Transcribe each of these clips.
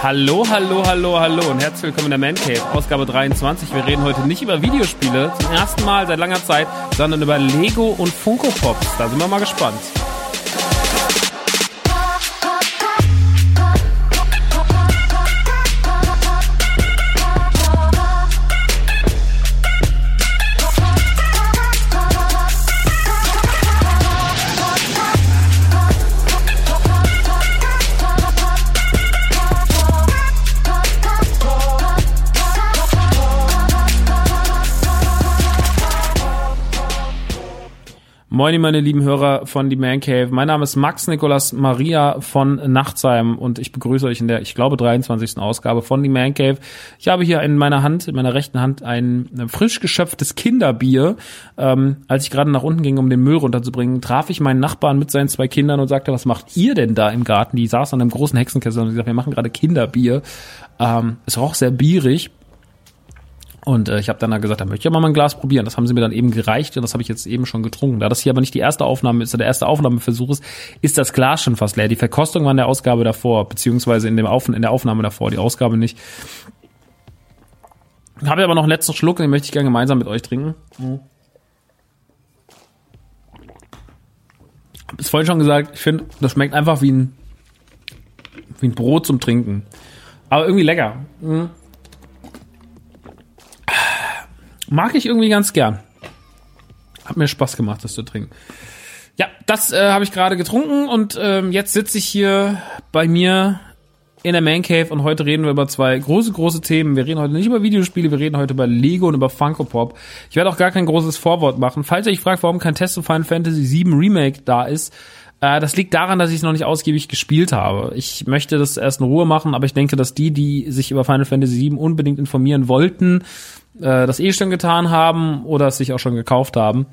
Hallo, hallo, hallo, hallo und herzlich willkommen in der Man Cave, Ausgabe 23. Wir reden heute nicht über Videospiele, zum ersten Mal seit langer Zeit, sondern über Lego und Funko Pops. Da sind wir mal gespannt. Moin, meine lieben Hörer von die Man Cave. Mein Name ist Max Nikolas Maria von Nachtsheim und ich begrüße euch in der, ich glaube, 23. Ausgabe von die Man Cave. Ich habe hier in meiner Hand, in meiner rechten Hand, ein frisch geschöpftes Kinderbier. Ähm, als ich gerade nach unten ging, um den Müll runterzubringen, traf ich meinen Nachbarn mit seinen zwei Kindern und sagte, was macht ihr denn da im Garten? Die saßen an einem großen Hexenkessel und sie sagte, wir machen gerade Kinderbier. Ähm, es roch sehr bierig und äh, ich habe dann halt gesagt, da möchte ich aber mal ein Glas probieren. Das haben sie mir dann eben gereicht und das habe ich jetzt eben schon getrunken. Da das hier aber nicht die erste Aufnahme ist, der erste Aufnahmeversuch ist, ist das Glas schon fast leer. Die Verkostung war in der Ausgabe davor, beziehungsweise in, dem Auf in der Aufnahme davor, die Ausgabe nicht. Habe aber noch einen letzten Schluck, den möchte ich gerne gemeinsam mit euch trinken. Mhm. Es vorhin schon gesagt, ich finde, das schmeckt einfach wie ein, wie ein Brot zum Trinken. Aber irgendwie lecker. Mhm. Mag ich irgendwie ganz gern. Hat mir Spaß gemacht, das zu trinken. Ja, das äh, habe ich gerade getrunken und ähm, jetzt sitze ich hier bei mir in der Man Cave und heute reden wir über zwei große, große Themen. Wir reden heute nicht über Videospiele, wir reden heute über Lego und über Funko Pop. Ich werde auch gar kein großes Vorwort machen. Falls ihr euch fragt, warum kein Test zu Final Fantasy VII Remake da ist, äh, das liegt daran, dass ich es noch nicht ausgiebig gespielt habe. Ich möchte das erst in Ruhe machen, aber ich denke, dass die, die sich über Final Fantasy VII unbedingt informieren wollten, äh, das eh schon getan haben oder es sich auch schon gekauft haben.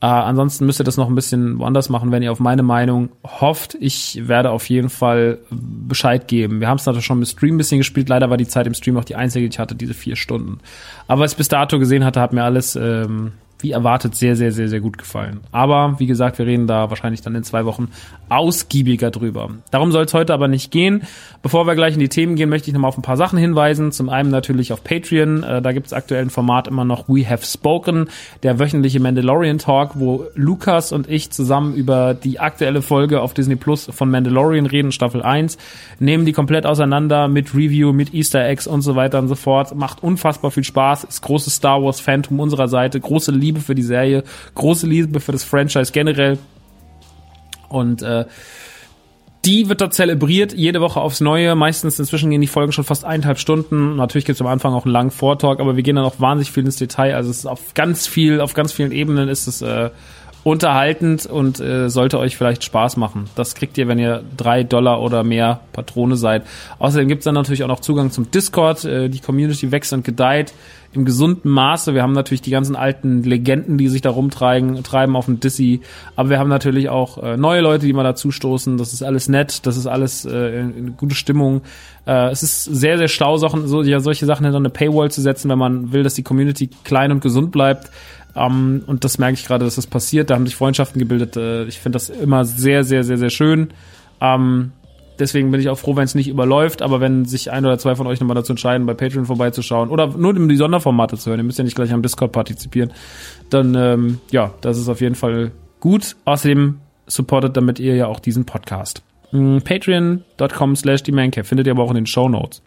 Äh, ansonsten müsst ihr das noch ein bisschen woanders machen, wenn ihr auf meine Meinung hofft. Ich werde auf jeden Fall Bescheid geben. Wir haben es natürlich schon mit Stream ein bisschen gespielt. Leider war die Zeit im Stream auch die einzige, die ich hatte, diese vier Stunden. Aber was ich bis dato gesehen hatte, hat mir alles ähm, wie erwartet sehr, sehr, sehr, sehr gut gefallen. Aber wie gesagt, wir reden da wahrscheinlich dann in zwei Wochen ausgiebiger drüber. Darum soll es heute aber nicht gehen. Bevor wir gleich in die Themen gehen, möchte ich nochmal auf ein paar Sachen hinweisen. Zum einen natürlich auf Patreon. Äh, da gibt es aktuell ein Format immer noch We Have Spoken, der wöchentliche Mandalorian Talk, wo Lukas und ich zusammen über die aktuelle Folge auf Disney Plus von Mandalorian reden, Staffel 1, nehmen die komplett auseinander mit Review, mit Easter Eggs und so weiter und so fort. Macht unfassbar viel Spaß, ist großes Star Wars Phantom unserer Seite, große Liebe Liebe für die Serie, große Liebe für das Franchise generell. Und äh, die wird dort zelebriert, jede Woche aufs Neue. Meistens inzwischen gehen die Folgen schon fast eineinhalb Stunden. Natürlich gibt es am Anfang auch einen langen Vortalk, aber wir gehen dann auch wahnsinnig viel ins Detail. Also es ist auf ganz viel, auf ganz vielen Ebenen ist es äh, unterhaltend und äh, sollte euch vielleicht Spaß machen. Das kriegt ihr, wenn ihr drei Dollar oder mehr Patrone seid. Außerdem gibt es dann natürlich auch noch Zugang zum Discord. Äh, die Community wächst und gedeiht im gesunden Maße. Wir haben natürlich die ganzen alten Legenden, die sich da rumtreiben, treiben auf dem Dizzy. Aber wir haben natürlich auch äh, neue Leute, die mal dazu stoßen. Das ist alles nett, das ist alles äh, in, in gute Stimmung. Äh, es ist sehr, sehr schlau, so, ja, solche Sachen hinter eine Paywall zu setzen, wenn man will, dass die Community klein und gesund bleibt. Ähm, und das merke ich gerade, dass das passiert. Da haben sich Freundschaften gebildet. Äh, ich finde das immer sehr, sehr, sehr, sehr schön. Ähm, deswegen bin ich auch froh, wenn es nicht überläuft. Aber wenn sich ein oder zwei von euch nochmal dazu entscheiden, bei Patreon vorbeizuschauen oder nur die Sonderformate zu hören, ihr müsst ja nicht gleich am Discord partizipieren, dann ähm, ja, das ist auf jeden Fall gut. Außerdem supportet damit ihr ja auch diesen Podcast. Mm, Patreon.com slash die findet ihr aber auch in den Show Notes.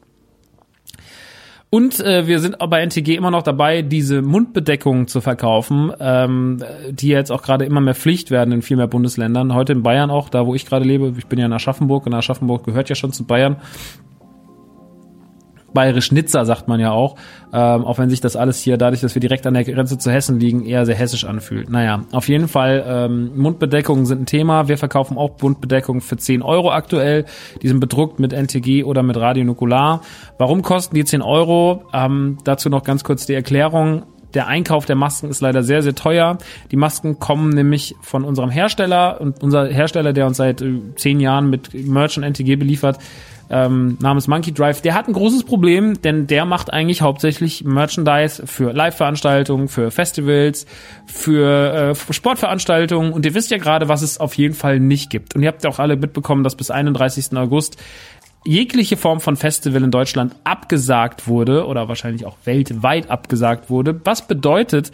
Und äh, wir sind bei NTG immer noch dabei, diese Mundbedeckungen zu verkaufen, ähm, die jetzt auch gerade immer mehr Pflicht werden in viel mehr Bundesländern. Heute in Bayern auch, da wo ich gerade lebe. Ich bin ja in Aschaffenburg und Aschaffenburg gehört ja schon zu Bayern bayerisch Nizza, sagt man ja auch, ähm, auch wenn sich das alles hier, dadurch, dass wir direkt an der Grenze zu Hessen liegen, eher sehr hessisch anfühlt. Naja, auf jeden Fall, ähm, Mundbedeckungen sind ein Thema. Wir verkaufen auch Mundbedeckungen für 10 Euro aktuell. Die sind bedruckt mit NTG oder mit Radionukular. Warum kosten die 10 Euro? Ähm, dazu noch ganz kurz die Erklärung. Der Einkauf der Masken ist leider sehr, sehr teuer. Die Masken kommen nämlich von unserem Hersteller und unser Hersteller, der uns seit äh, zehn Jahren mit Merch und NTG beliefert, ähm, namens Monkey Drive, der hat ein großes Problem, denn der macht eigentlich hauptsächlich Merchandise für Live-Veranstaltungen, für Festivals, für äh, Sportveranstaltungen und ihr wisst ja gerade, was es auf jeden Fall nicht gibt. Und ihr habt ja auch alle mitbekommen, dass bis 31. August jegliche Form von Festival in Deutschland abgesagt wurde oder wahrscheinlich auch weltweit abgesagt wurde. Was bedeutet,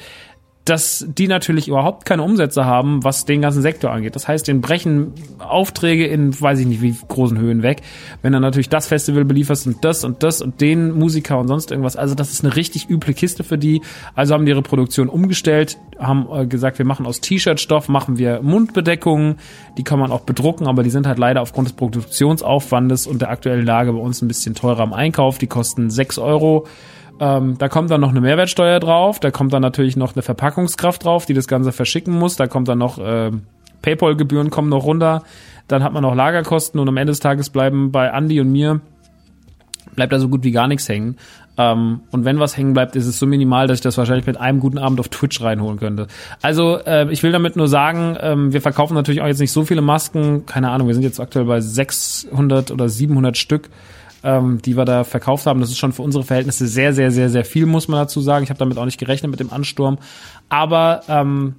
dass die natürlich überhaupt keine Umsätze haben, was den ganzen Sektor angeht. Das heißt, den brechen Aufträge in, weiß ich nicht, wie großen Höhen weg. Wenn dann natürlich das Festival belieferst und das und das und den Musiker und sonst irgendwas. Also das ist eine richtig üble Kiste für die. Also haben die ihre Produktion umgestellt, haben äh, gesagt, wir machen aus T-Shirt-Stoff, machen wir Mundbedeckungen. Die kann man auch bedrucken, aber die sind halt leider aufgrund des Produktionsaufwandes und der aktuellen Lage bei uns ein bisschen teurer am Einkauf. Die kosten sechs Euro ähm, da kommt dann noch eine Mehrwertsteuer drauf, da kommt dann natürlich noch eine Verpackungskraft drauf, die das Ganze verschicken muss, da kommt dann noch äh, PayPal-Gebühren kommen noch runter, dann hat man noch Lagerkosten und am Ende des Tages bleiben bei Andy und mir bleibt da so gut wie gar nichts hängen. Ähm, und wenn was hängen bleibt, ist es so minimal, dass ich das wahrscheinlich mit einem guten Abend auf Twitch reinholen könnte. Also äh, ich will damit nur sagen, ähm, wir verkaufen natürlich auch jetzt nicht so viele Masken. Keine Ahnung, wir sind jetzt aktuell bei 600 oder 700 Stück ähm, die wir da verkauft haben. Das ist schon für unsere Verhältnisse sehr, sehr, sehr, sehr viel, muss man dazu sagen. Ich habe damit auch nicht gerechnet mit dem Ansturm. Aber ähm,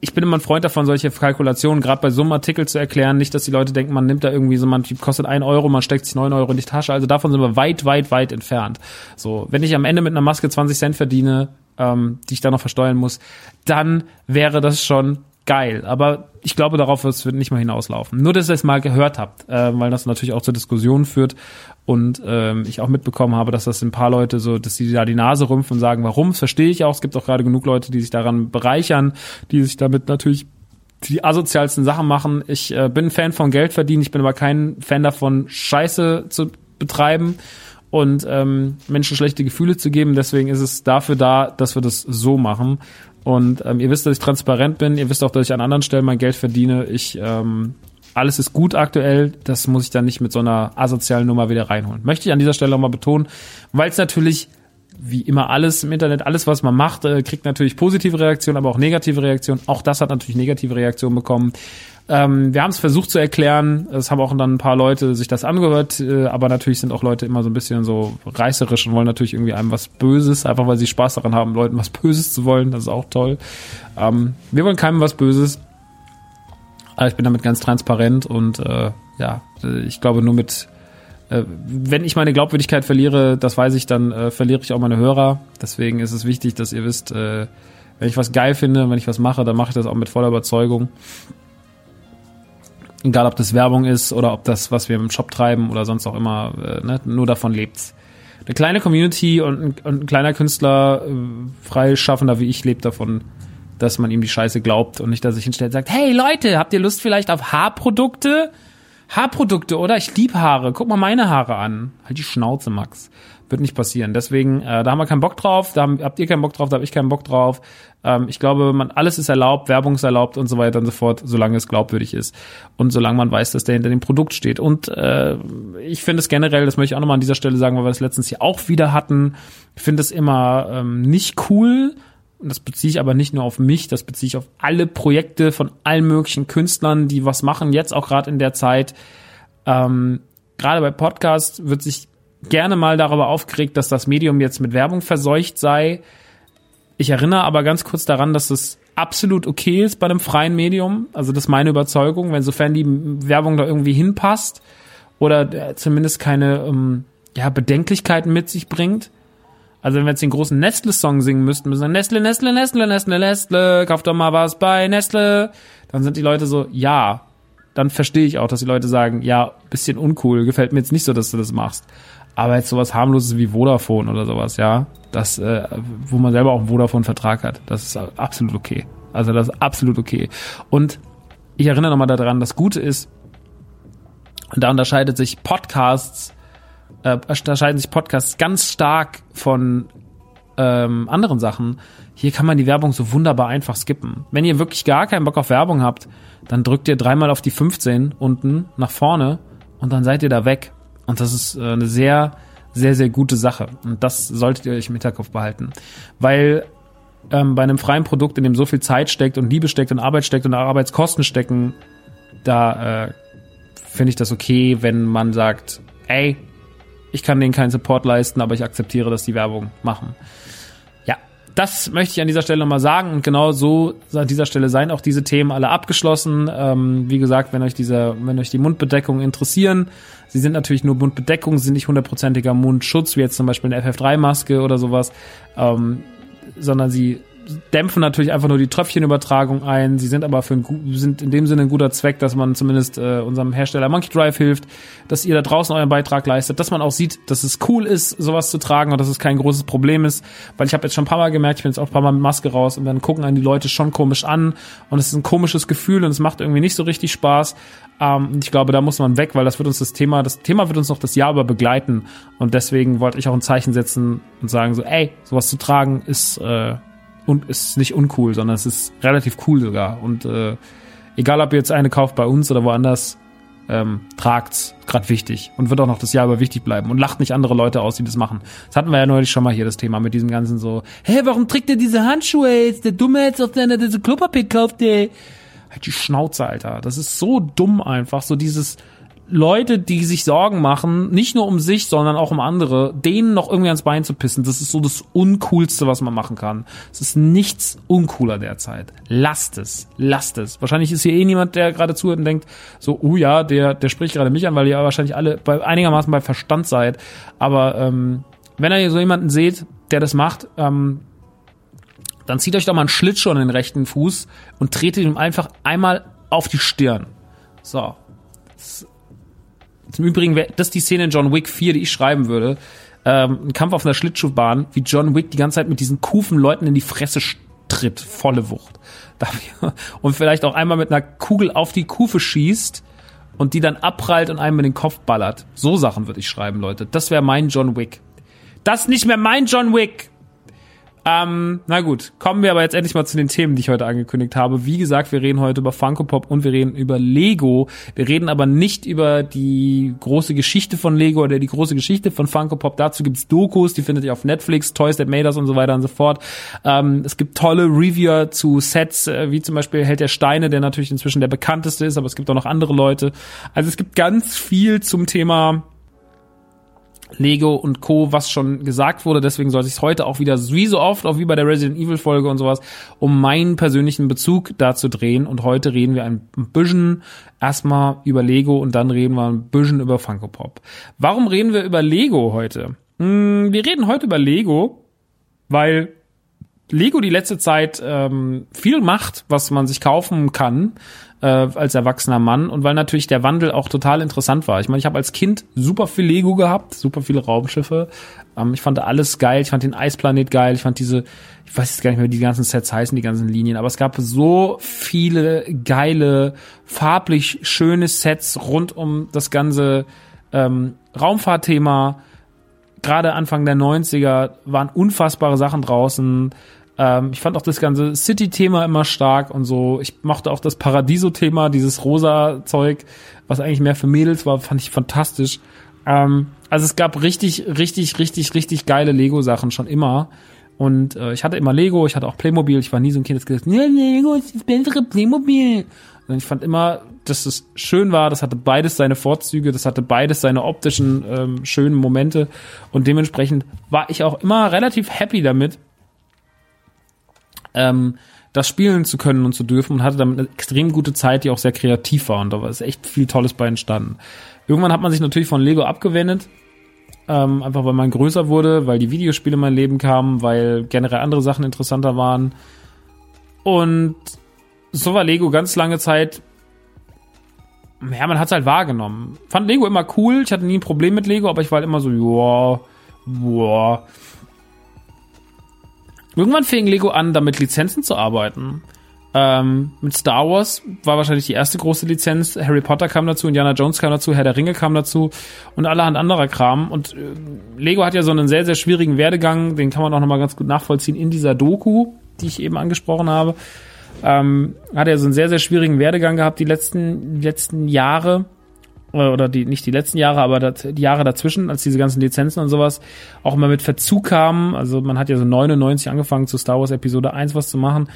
ich bin immer ein Freund davon, solche Kalkulationen gerade bei so einem Artikel zu erklären. Nicht, dass die Leute denken, man nimmt da irgendwie so, man kostet ein Euro, man steckt sich neun Euro in die Tasche. Also davon sind wir weit, weit, weit entfernt. So, wenn ich am Ende mit einer Maske 20 Cent verdiene, ähm, die ich da noch versteuern muss, dann wäre das schon geil. Aber ich glaube, darauf wird es nicht mal hinauslaufen. Nur, dass ihr es mal gehört habt, äh, weil das natürlich auch zur Diskussion führt und ähm, ich auch mitbekommen habe, dass das ein paar Leute so, dass sie da die Nase rümpfen und sagen, warum, das verstehe ich auch. Es gibt auch gerade genug Leute, die sich daran bereichern, die sich damit natürlich die asozialsten Sachen machen. Ich äh, bin Fan von Geld verdienen, ich bin aber kein Fan davon, Scheiße zu betreiben und ähm, Menschen schlechte Gefühle zu geben. Deswegen ist es dafür da, dass wir das so machen. Und ähm, ihr wisst, dass ich transparent bin. Ihr wisst auch, dass ich an anderen Stellen mein Geld verdiene. Ich ähm, alles ist gut aktuell. Das muss ich dann nicht mit so einer asozialen Nummer wieder reinholen. Möchte ich an dieser Stelle auch mal betonen, weil es natürlich wie immer alles im Internet, alles was man macht, äh, kriegt natürlich positive Reaktionen, aber auch negative Reaktionen. Auch das hat natürlich negative Reaktionen bekommen. Ähm, wir haben es versucht zu erklären. Es haben auch dann ein paar Leute sich das angehört, äh, aber natürlich sind auch Leute immer so ein bisschen so reißerisch und wollen natürlich irgendwie einem was Böses, einfach weil sie Spaß daran haben, Leuten was Böses zu wollen. Das ist auch toll. Ähm, wir wollen keinem was Böses. Aber ich bin damit ganz transparent und äh, ja, ich glaube nur mit äh, wenn ich meine Glaubwürdigkeit verliere, das weiß ich, dann äh, verliere ich auch meine Hörer. Deswegen ist es wichtig, dass ihr wisst, äh, wenn ich was geil finde, wenn ich was mache, dann mache ich das auch mit voller Überzeugung. Egal, ob das Werbung ist oder ob das, was wir im Shop treiben oder sonst auch immer, äh, ne, nur davon lebt's. Eine kleine Community und ein, und ein kleiner Künstler, äh, freischaffender wie ich, lebt davon, dass man ihm die Scheiße glaubt und nicht, dass sich hinstellt und sagt, hey Leute, habt ihr Lust vielleicht auf Haarprodukte? Haarprodukte, oder? Ich lieb Haare. Guck mal meine Haare an. Halt die Schnauze, Max. Wird nicht passieren. Deswegen, äh, da haben wir keinen Bock drauf, da haben, habt ihr keinen Bock drauf, da habe ich keinen Bock drauf. Ähm, ich glaube, man alles ist erlaubt, Werbung ist erlaubt und so weiter und so fort, solange es glaubwürdig ist und solange man weiß, dass der hinter dem Produkt steht. Und äh, ich finde es generell, das möchte ich auch nochmal an dieser Stelle sagen, weil wir das letztens hier auch wieder hatten, ich finde es immer ähm, nicht cool, das beziehe ich aber nicht nur auf mich, das beziehe ich auf alle Projekte von allen möglichen Künstlern, die was machen, jetzt auch gerade in der Zeit. Ähm, gerade bei Podcasts wird sich gerne mal darüber aufgeregt, dass das Medium jetzt mit Werbung verseucht sei. Ich erinnere aber ganz kurz daran, dass es absolut okay ist bei einem freien Medium. Also das ist meine Überzeugung, wenn sofern die Werbung da irgendwie hinpasst oder äh, zumindest keine ähm, ja, Bedenklichkeiten mit sich bringt. Also wenn wir jetzt den großen Nestle-Song singen müssten, müssen wir Nestle, Nestle, Nestle, Nestle, Nestle, kauf doch mal was bei Nestle. Dann sind die Leute so, ja. Dann verstehe ich auch, dass die Leute sagen, ja, bisschen uncool, gefällt mir jetzt nicht so, dass du das machst. Aber jetzt sowas harmloses wie Vodafone oder sowas, ja, das, äh, wo man selber auch einen Vodafone-Vertrag hat, das ist absolut okay. Also das ist absolut okay. Und ich erinnere nochmal daran, das Gute ist, da unterscheidet sich Podcasts, äh, unterscheiden sich Podcasts ganz stark von ähm, anderen Sachen. Hier kann man die Werbung so wunderbar einfach skippen. Wenn ihr wirklich gar keinen Bock auf Werbung habt, dann drückt ihr dreimal auf die 15 unten nach vorne und dann seid ihr da weg. Und das ist äh, eine sehr, sehr, sehr gute Sache. Und das solltet ihr euch im Hinterkopf behalten. Weil ähm, bei einem freien Produkt, in dem so viel Zeit steckt und Liebe steckt und Arbeit steckt und Arbeitskosten stecken, da äh, finde ich das okay, wenn man sagt, ey, ich kann denen keinen Support leisten, aber ich akzeptiere, dass die Werbung machen das möchte ich an dieser Stelle nochmal sagen und genau so an dieser Stelle seien auch diese Themen alle abgeschlossen. Ähm, wie gesagt, wenn euch diese, wenn euch die Mundbedeckungen interessieren, sie sind natürlich nur Mundbedeckungen, sie sind nicht hundertprozentiger Mundschutz, wie jetzt zum Beispiel eine FF3-Maske oder sowas, ähm, sondern sie dämpfen natürlich einfach nur die Tröpfchenübertragung ein. Sie sind aber für ein, sind in dem Sinne ein guter Zweck, dass man zumindest äh, unserem Hersteller Monkey Drive hilft, dass ihr da draußen euren Beitrag leistet, dass man auch sieht, dass es cool ist, sowas zu tragen und dass es kein großes Problem ist. Weil ich habe jetzt schon ein paar Mal gemerkt, ich bin jetzt auch ein paar Mal mit Maske raus und dann gucken einen die Leute schon komisch an und es ist ein komisches Gefühl und es macht irgendwie nicht so richtig Spaß. Ähm, ich glaube, da muss man weg, weil das wird uns das Thema, das Thema wird uns noch das Jahr über begleiten und deswegen wollte ich auch ein Zeichen setzen und sagen so, ey, sowas zu tragen ist äh, und ist nicht uncool, sondern es ist relativ cool sogar. Und äh, egal, ob ihr jetzt eine kauft bei uns oder woanders, ähm, tragt's, gerade wichtig und wird auch noch das Jahr über wichtig bleiben und lacht nicht andere Leute aus, die das machen. Das hatten wir ja neulich schon mal hier das Thema mit diesem ganzen so, hä, warum trägt der diese Handschuhe jetzt? Der Dumme jetzt auf deiner diese Klopapier kauft, der halt die Schnauze, Alter. Das ist so dumm einfach, so dieses Leute, die sich Sorgen machen, nicht nur um sich, sondern auch um andere, denen noch irgendwie ans Bein zu pissen, das ist so das Uncoolste, was man machen kann. Es ist nichts uncooler derzeit. Lasst es, lasst es. Wahrscheinlich ist hier eh niemand, der gerade zuhört und denkt, so, oh ja, der, der spricht gerade mich an, weil ihr wahrscheinlich alle bei, einigermaßen bei Verstand seid. Aber ähm, wenn ihr so jemanden seht, der das macht, ähm, dann zieht euch doch mal einen Schlittschuh an den rechten Fuß und tretet ihm einfach einmal auf die Stirn. So. Zum Übrigen wäre das die Szene in John Wick 4, die ich schreiben würde. Ähm, ein Kampf auf einer Schlittschuhbahn, wie John Wick die ganze Zeit mit diesen Kufen Leuten in die Fresse tritt, volle Wucht. Und vielleicht auch einmal mit einer Kugel auf die Kufe schießt und die dann abprallt und einem in den Kopf ballert. So Sachen würde ich schreiben, Leute. Das wäre mein John Wick. Das nicht mehr mein John Wick. Ähm, na gut, kommen wir aber jetzt endlich mal zu den Themen, die ich heute angekündigt habe. Wie gesagt, wir reden heute über Funko Pop und wir reden über Lego. Wir reden aber nicht über die große Geschichte von Lego oder die große Geschichte von Funko Pop. Dazu gibt's Dokus, die findet ihr auf Netflix, Toys That Made Us und so weiter und so fort. Ähm, es gibt tolle Reviewer zu Sets, äh, wie zum Beispiel Held der Steine, der natürlich inzwischen der bekannteste ist, aber es gibt auch noch andere Leute. Also es gibt ganz viel zum Thema Lego und Co., was schon gesagt wurde. Deswegen soll ich heute auch wieder wie so oft, auch wie bei der Resident Evil Folge und sowas, um meinen persönlichen Bezug dazu drehen. Und heute reden wir ein bisschen erstmal über Lego und dann reden wir ein bisschen über Funko Pop. Warum reden wir über Lego heute? Hm, wir reden heute über Lego, weil Lego die letzte Zeit ähm, viel macht, was man sich kaufen kann äh, als erwachsener Mann und weil natürlich der Wandel auch total interessant war. Ich meine, ich habe als Kind super viel Lego gehabt, super viele Raumschiffe. Ähm, ich fand alles geil, ich fand den Eisplanet geil, ich fand diese, ich weiß jetzt gar nicht mehr, wie die ganzen Sets heißen, die ganzen Linien, aber es gab so viele geile, farblich schöne Sets rund um das ganze ähm, Raumfahrtthema. Gerade Anfang der 90er waren unfassbare Sachen draußen. Ähm, ich fand auch das ganze City-Thema immer stark und so. Ich mochte auch das Paradiso-Thema, dieses rosa Zeug, was eigentlich mehr für Mädels war, fand ich fantastisch. Ähm, also es gab richtig, richtig, richtig, richtig geile Lego-Sachen schon immer. Und äh, ich hatte immer Lego, ich hatte auch Playmobil. Ich war nie so ein Kind, das gesagt ja, Lego ist das bessere Playmobil. Und ich fand immer, dass es schön war. Das hatte beides seine Vorzüge, das hatte beides seine optischen ähm, schönen Momente. Und dementsprechend war ich auch immer relativ happy damit, ähm, das spielen zu können und zu dürfen und hatte damit eine extrem gute Zeit, die auch sehr kreativ war und da war es echt viel Tolles bei entstanden. Irgendwann hat man sich natürlich von Lego abgewendet, ähm, einfach weil man größer wurde, weil die Videospiele in mein Leben kamen, weil generell andere Sachen interessanter waren. Und so war Lego ganz lange Zeit ja, man hat's halt wahrgenommen. Fand Lego immer cool, ich hatte nie ein Problem mit Lego, aber ich war halt immer so, ja, boah, Irgendwann fing Lego an, damit Lizenzen zu arbeiten. Ähm, mit Star Wars war wahrscheinlich die erste große Lizenz. Harry Potter kam dazu, Indiana Jones kam dazu, Herr der Ringe kam dazu und allerhand anderer Kram. Und äh, Lego hat ja so einen sehr, sehr schwierigen Werdegang, den kann man auch nochmal ganz gut nachvollziehen in dieser Doku, die ich eben angesprochen habe. Ähm, hat er so einen sehr, sehr schwierigen Werdegang gehabt die letzten, die letzten Jahre oder die nicht die letzten Jahre, aber das, die Jahre dazwischen, als diese ganzen Lizenzen und sowas auch immer mit Verzug kamen. Also man hat ja so 99 angefangen zu Star Wars Episode 1 was zu machen.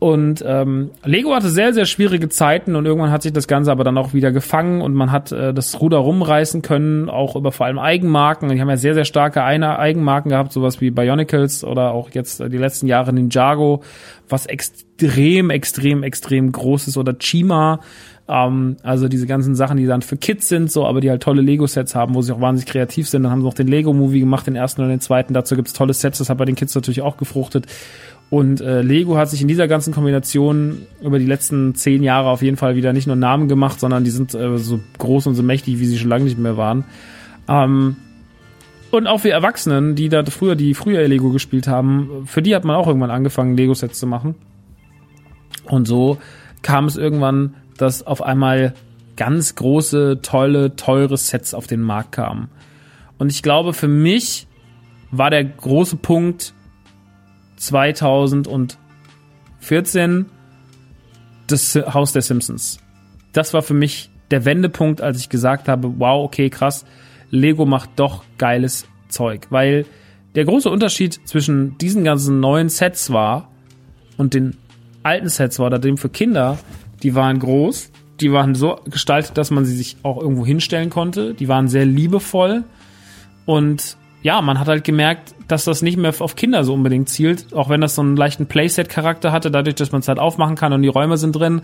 Und ähm, Lego hatte sehr, sehr schwierige Zeiten und irgendwann hat sich das Ganze aber dann auch wieder gefangen und man hat äh, das Ruder rumreißen können, auch über vor allem Eigenmarken. Die haben ja sehr, sehr starke Eigenmarken gehabt, sowas wie Bionicles oder auch jetzt äh, die letzten Jahre Ninjago, was extrem, extrem, extrem groß ist oder Chima, ähm, also diese ganzen Sachen, die dann für Kids sind, so, aber die halt tolle Lego-Sets haben, wo sie auch wahnsinnig kreativ sind. Dann haben sie noch den Lego-Movie gemacht, den ersten und den zweiten. Dazu gibt's tolle Sets, das hat bei den Kids natürlich auch gefruchtet. Und äh, Lego hat sich in dieser ganzen Kombination über die letzten zehn Jahre auf jeden Fall wieder nicht nur Namen gemacht, sondern die sind äh, so groß und so mächtig, wie sie schon lange nicht mehr waren. Ähm, und auch für Erwachsenen, die da früher, die früher Lego gespielt haben, für die hat man auch irgendwann angefangen, Lego-Sets zu machen. Und so kam es irgendwann dass auf einmal ganz große, tolle, teure Sets auf den Markt kamen. Und ich glaube, für mich war der große Punkt 2014 das Haus der Simpsons. Das war für mich der Wendepunkt, als ich gesagt habe, wow, okay, krass, Lego macht doch geiles Zeug. Weil der große Unterschied zwischen diesen ganzen neuen Sets war und den alten Sets war, oder dem für Kinder, die waren groß, die waren so gestaltet, dass man sie sich auch irgendwo hinstellen konnte. Die waren sehr liebevoll und ja, man hat halt gemerkt, dass das nicht mehr auf Kinder so unbedingt zielt, auch wenn das so einen leichten Playset-Charakter hatte, dadurch, dass man es halt aufmachen kann und die Räume sind drin.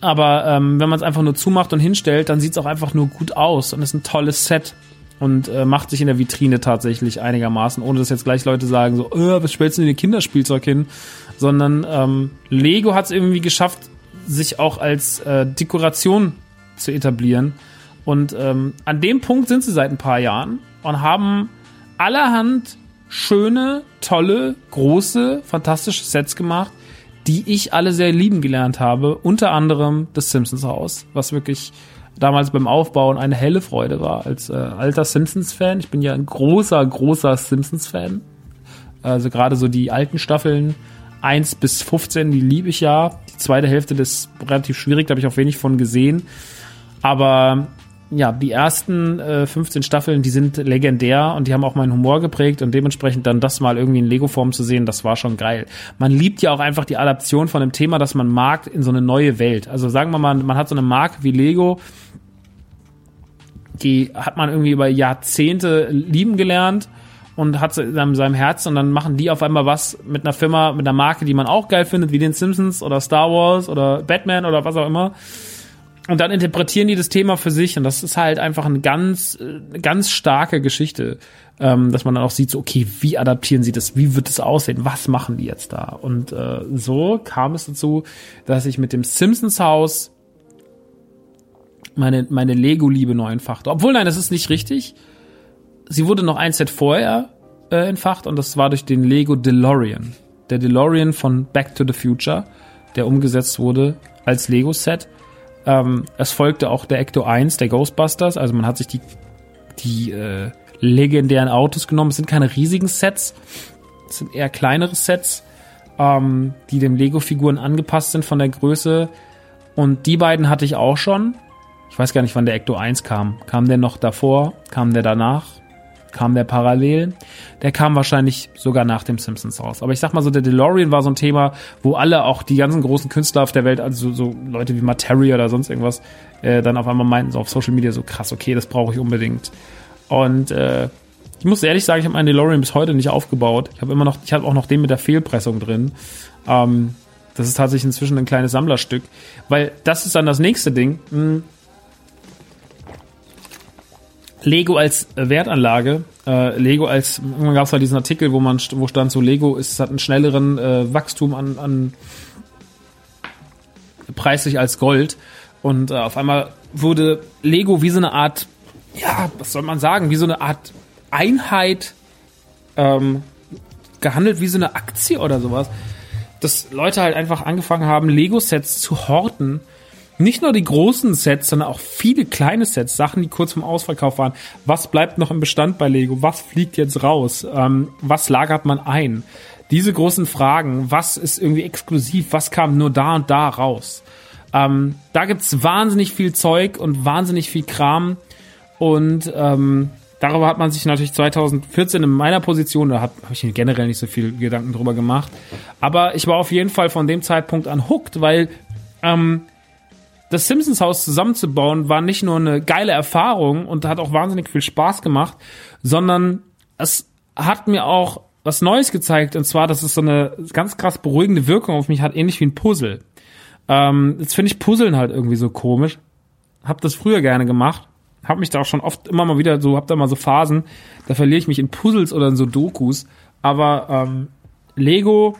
Aber ähm, wenn man es einfach nur zumacht und hinstellt, dann sieht es auch einfach nur gut aus und ist ein tolles Set und äh, macht sich in der Vitrine tatsächlich einigermaßen, ohne dass jetzt gleich Leute sagen, so, äh, was stellst du in den Kinderspielzeug hin? Sondern ähm, Lego hat es irgendwie geschafft, sich auch als äh, Dekoration zu etablieren. Und ähm, an dem Punkt sind sie seit ein paar Jahren und haben allerhand schöne, tolle, große, fantastische Sets gemacht, die ich alle sehr lieben gelernt habe. Unter anderem das Simpsons Haus, was wirklich damals beim Aufbauen eine helle Freude war als äh, alter Simpsons-Fan. Ich bin ja ein großer, großer Simpsons-Fan. Also gerade so die alten Staffeln 1 bis 15, die liebe ich ja. Die zweite Hälfte ist relativ schwierig, da habe ich auch wenig von gesehen. Aber ja, die ersten äh, 15 Staffeln, die sind legendär und die haben auch meinen Humor geprägt und dementsprechend dann das mal irgendwie in Lego-Form zu sehen, das war schon geil. Man liebt ja auch einfach die Adaption von einem Thema, das man mag, in so eine neue Welt. Also sagen wir mal, man hat so eine Marke wie Lego, die hat man irgendwie über Jahrzehnte lieben gelernt und hat in seinem Herz und dann machen die auf einmal was mit einer Firma, mit einer Marke, die man auch geil findet, wie den Simpsons oder Star Wars oder Batman oder was auch immer. Und dann interpretieren die das Thema für sich und das ist halt einfach eine ganz, eine ganz starke Geschichte, ähm, dass man dann auch sieht, so, okay, wie adaptieren sie das, wie wird es aussehen, was machen die jetzt da? Und äh, so kam es dazu, dass ich mit dem Simpsons Haus meine, meine Lego-Liebe neu entfachte. Obwohl, nein, das ist nicht richtig. Sie wurde noch ein Set vorher äh, entfacht und das war durch den Lego DeLorean. Der DeLorean von Back to the Future, der umgesetzt wurde als Lego-Set. Ähm, es folgte auch der Ecto 1, der Ghostbusters. Also man hat sich die, die äh, legendären Autos genommen. Es sind keine riesigen Sets. Es sind eher kleinere Sets, ähm, die den Lego-Figuren angepasst sind von der Größe. Und die beiden hatte ich auch schon. Ich weiß gar nicht, wann der Ecto 1 kam. Kam der noch davor? Kam der danach? Kam der parallel? Der kam wahrscheinlich sogar nach dem Simpsons raus. Aber ich sag mal so, der DeLorean war so ein Thema, wo alle, auch die ganzen großen Künstler auf der Welt, also so, Leute wie Materi oder sonst irgendwas, äh, dann auf einmal meinten so auf Social Media so krass, okay, das brauche ich unbedingt. Und äh, ich muss ehrlich sagen, ich habe meinen DeLorean bis heute nicht aufgebaut. Ich habe immer noch, ich habe auch noch den mit der Fehlpressung drin. Ähm, das ist tatsächlich inzwischen ein kleines Sammlerstück, weil das ist dann das nächste Ding. Hm, Lego als Wertanlage, äh, Lego als, irgendwann gab es halt diesen Artikel, wo man, wo stand so, Lego ist, hat einen schnelleren äh, Wachstum an, an preislich als Gold. Und äh, auf einmal wurde Lego wie so eine Art, ja, was soll man sagen, wie so eine Art Einheit ähm, gehandelt, wie so eine Aktie oder sowas. Dass Leute halt einfach angefangen haben, Lego-Sets zu horten nicht nur die großen Sets, sondern auch viele kleine Sets, Sachen, die kurz vom Ausverkauf waren. Was bleibt noch im Bestand bei Lego? Was fliegt jetzt raus? Ähm, was lagert man ein? Diese großen Fragen, was ist irgendwie exklusiv? Was kam nur da und da raus? Ähm, da gibt's wahnsinnig viel Zeug und wahnsinnig viel Kram. Und ähm, darüber hat man sich natürlich 2014 in meiner Position, da habe hab ich generell nicht so viel Gedanken drüber gemacht. Aber ich war auf jeden Fall von dem Zeitpunkt an hooked, weil ähm, das Simpsons Haus zusammenzubauen war nicht nur eine geile Erfahrung und hat auch wahnsinnig viel Spaß gemacht, sondern es hat mir auch was Neues gezeigt und zwar, dass es so eine ganz krass beruhigende Wirkung auf mich hat, ähnlich wie ein Puzzle. Ähm, jetzt finde ich Puzzeln halt irgendwie so komisch. Hab das früher gerne gemacht, hab mich da auch schon oft immer mal wieder so, hab da mal so Phasen, da verliere ich mich in Puzzles oder in so Dokus. Aber ähm, Lego